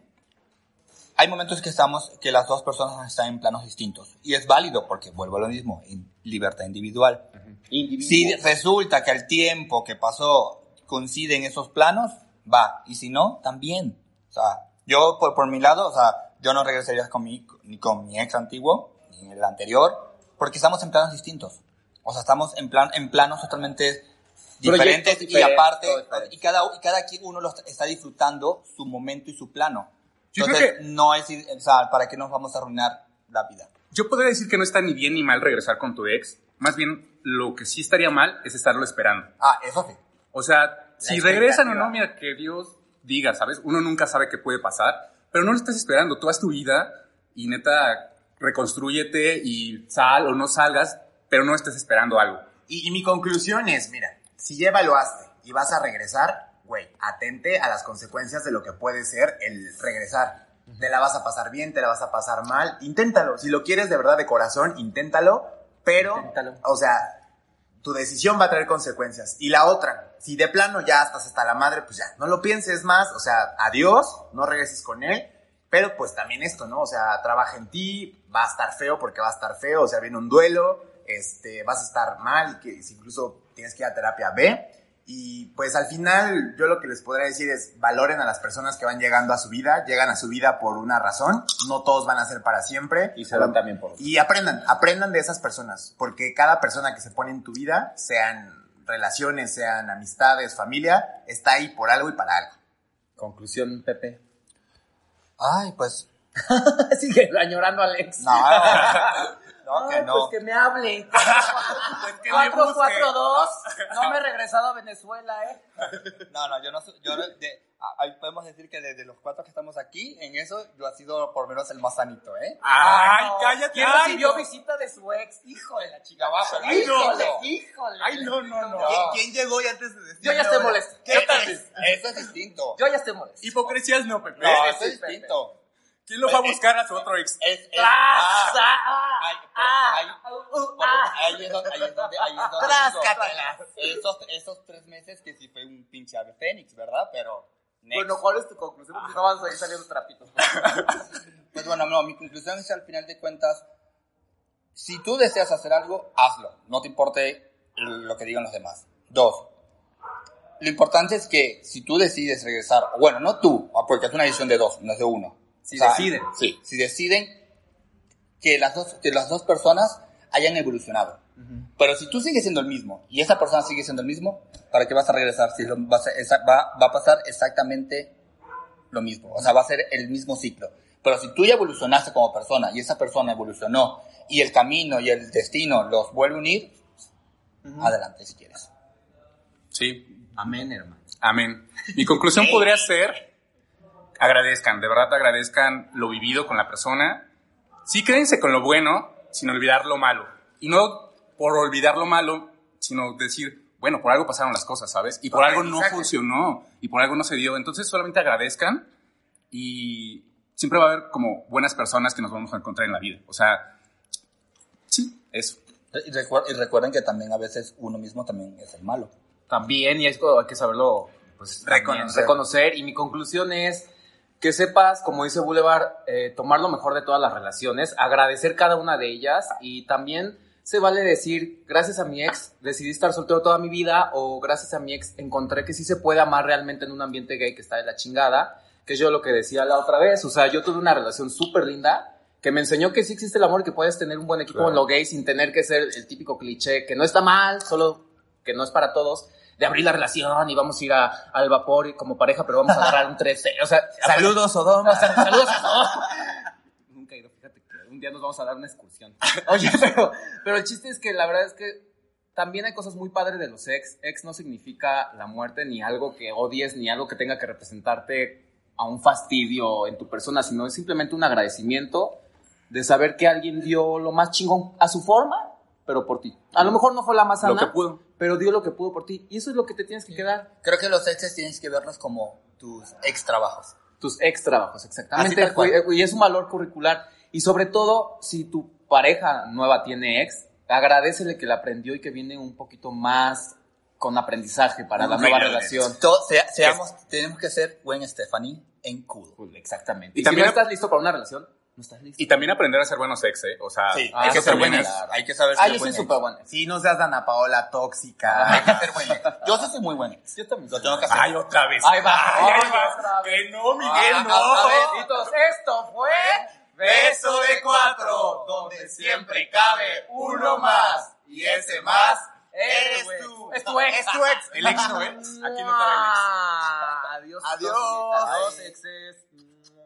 Hay momentos que estamos, que las dos personas están en planos distintos. Y es válido porque vuelvo a lo mismo, en libertad individual. Individuo. Si resulta que al tiempo que pasó coinciden esos planos, va. Y si no, también. O sea, yo por, por mi lado, o sea, yo no regresaría con mi, ni con mi ex antiguo, ni el anterior, porque estamos en planos distintos. O sea, estamos en, plan, en planos totalmente diferentes Proyectos y diferentes, aparte, todo diferente. y cada, y cada quien uno lo está- está disfrutando su momento y su plano. Yo creo Entonces, que- no es, o sea, ¿para qué nos vamos a arruinar la vida? Yo podría decir que no está ni bien ni mal regresar con tu ex. Más bien, lo que sí estaría mal es estarlo esperando. Ah, eso sí. O sea, si regresan o no, mira, que Dios diga, ¿sabes? Uno nunca sabe qué puede pasar, pero no lo estás esperando. Tú haz tu vida y neta, reconstrúyete y sal o no salgas, pero no estés esperando algo. Y, y mi conclusión es, mira, si ya evaluaste y vas a regresar, güey, atente a las consecuencias de lo que puede ser el regresar. Te la vas a pasar bien, te la vas a pasar mal, inténtalo. Si lo quieres de verdad de corazón, inténtalo, pero, Inténtalo. o sea, tu decisión va a traer consecuencias. Y la otra, si de plano ya estás hasta la madre, pues ya, no lo pienses más, o sea, adiós, no regreses con él. Pero pues también esto, ¿no? O sea, trabaja en ti, va a estar feo porque va a estar feo, o sea, viene un duelo, este, vas a estar mal y que si incluso tienes que ir a terapia B. Y pues al final yo lo que les podría decir es valoren a las personas que van llegando a su vida, llegan a su vida por una razón, no todos van a ser para siempre. Y se van también por... Y aprendan, aprendan de esas personas, porque cada persona que se pone en tu vida, sean relaciones, sean amistades, familia, está ahí por algo y para algo. Conclusión, Pepe. Ay, pues, Sigue añorando a Alex. no, No, que Ay, no. Pues que me hable. Pues que me busque. 442. No me he regresado a Venezuela, ¿eh? No, no, yo no soy, yo de- ah, ahí podemos decir que desde los cuatro que estamos aquí, en eso yo he sido por lo menos el más sanito, ¿eh? Ay, no. cállate. ¿Quién recibió no. visita de su ex? Hijo de la chica. Pero Ay, no. Híjole, híjole. Ay, no, no, no. ¿Quién, quién llegó y antes de decir? Yo ya estoy molesto. ¿Qué tal? Eso es distinto. Yo ya estoy molesto. Hipocresías no, Pepe. No, eso es distinto. ¿Quién lo va a buscar a su otro ex? Es, es, ¡Tras! ah, ¡Ah! ay, pero ¡Ah! ahí- es donde, ahí es donde, esos, esos tres meses que sí fue un pinche ave fénix, ¿verdad? Pero, next. Bueno, ¿cuál es tu conclusión? Porque no vas a ir saliendo trapitos. Pues bueno, no, mi conclusión es al final de cuentas, si tú deseas hacer algo, hazlo. No te importe lo que digan los demás. Dos, lo importante es que si tú decides regresar, bueno, no tú, ah, porque es una decisión de dos, no es de uno. Si deciden. Sí, si deciden que las dos, que las dos personas hayan evolucionado. Pero si tú sigues siendo el mismo y esa persona sigue siendo el mismo, ¿para qué vas a regresar? Si lo- va, a ser- esa- va- va a pasar exactamente lo mismo. O sea, va a ser el mismo ciclo. Pero si tú ya evolucionaste como persona y esa persona evolucionó y el camino y el destino los vuelve a unir, adelante si quieres. Sí, Amén, hermano. amén. Mi conclusión podría ser, agradezcan, de verdad agradezcan lo vivido con la persona. Sí, quédense con lo bueno, sin olvidar lo malo. Y no por olvidar lo malo, sino decir, bueno, por algo pasaron las cosas, ¿sabes? Y por algo no funcionó, y por algo no se dio. Entonces solamente agradezcan y siempre va a haber como buenas personas que nos vamos a encontrar en la vida. O sea, sí, eso. Y, recuer- y recuerden que también a veces uno mismo también es el malo. También, y esto hay que saberlo pues, Reconocer. reconocer. Y mi conclusión es que sepas, como dice Boulevard, eh, tomar lo mejor de todas las relaciones, agradecer cada una de ellas y también se vale decir, gracias a mi ex decidí estar soltero toda mi vida o gracias a mi ex encontré que sí se puede amar realmente en un ambiente gay que está de la chingada, que es yo lo que decía la otra vez, o sea, yo tuve una relación súper linda que me enseñó que sí existe el amor que puedes tener un buen equipo Claro. en lo gay sin tener que ser el típico cliché, que no está mal, solo que no es para todos, de abrir la relación y vamos a ir a- al vapor como pareja, pero vamos a agarrar un 13. O sea, Saludos, Sodoma. saludos a todos. Nunca he ido, fíjate que un día nos vamos a dar una excursión. Oye, pero, pero el chiste es que la verdad es que también hay cosas muy padres de los ex. Ex no significa la muerte, ni algo que odies, ni algo que tenga que representarte a un fastidio en tu persona, sino es simplemente un agradecimiento de saber que alguien dio lo más chingón a su forma, pero por ti. A lo mejor no fue la más sana, Lo que pudo. pero dio lo que pudo por ti. Y eso es lo que te tienes que quedar. Creo que los exes tienes que verlos como tus ex trabajos. Tus ex trabajos, exactamente. Y es un valor curricular. Y sobre todo, si tu pareja nueva tiene ex, agradecele que la aprendió y que viene un poquito más con aprendizaje para la nueva relación. To- sea- seamos, tenemos que ser buen Stephanie en cool. Cool, Exactamente. Y Y, también- si no estás listo para una relación, no estás listo. Y también aprender a ser buenos ex, ¿eh? O sea, Sí, Ah, hay que eso ser es- Hay que saber Ah, ser yo soy súper buena. Sí, no seas Dana Paola tóxica. Hay que ser buen ex. Yo sí soy muy buen ex. Yo también. Lo tengo que hacer. Ay, otra vez. Ahí va. Ay, Ahí ay, va ay, otra vez. Que no, Miguel, Ah, no. esto fue Beso de cuatro, donde siempre cabe uno más. Y ese más eres tú. Es tu ex. Es tu ex. El ex no es. Aquí no cabe el ex. Ah, Adiós. Adiós. Adiós, exes.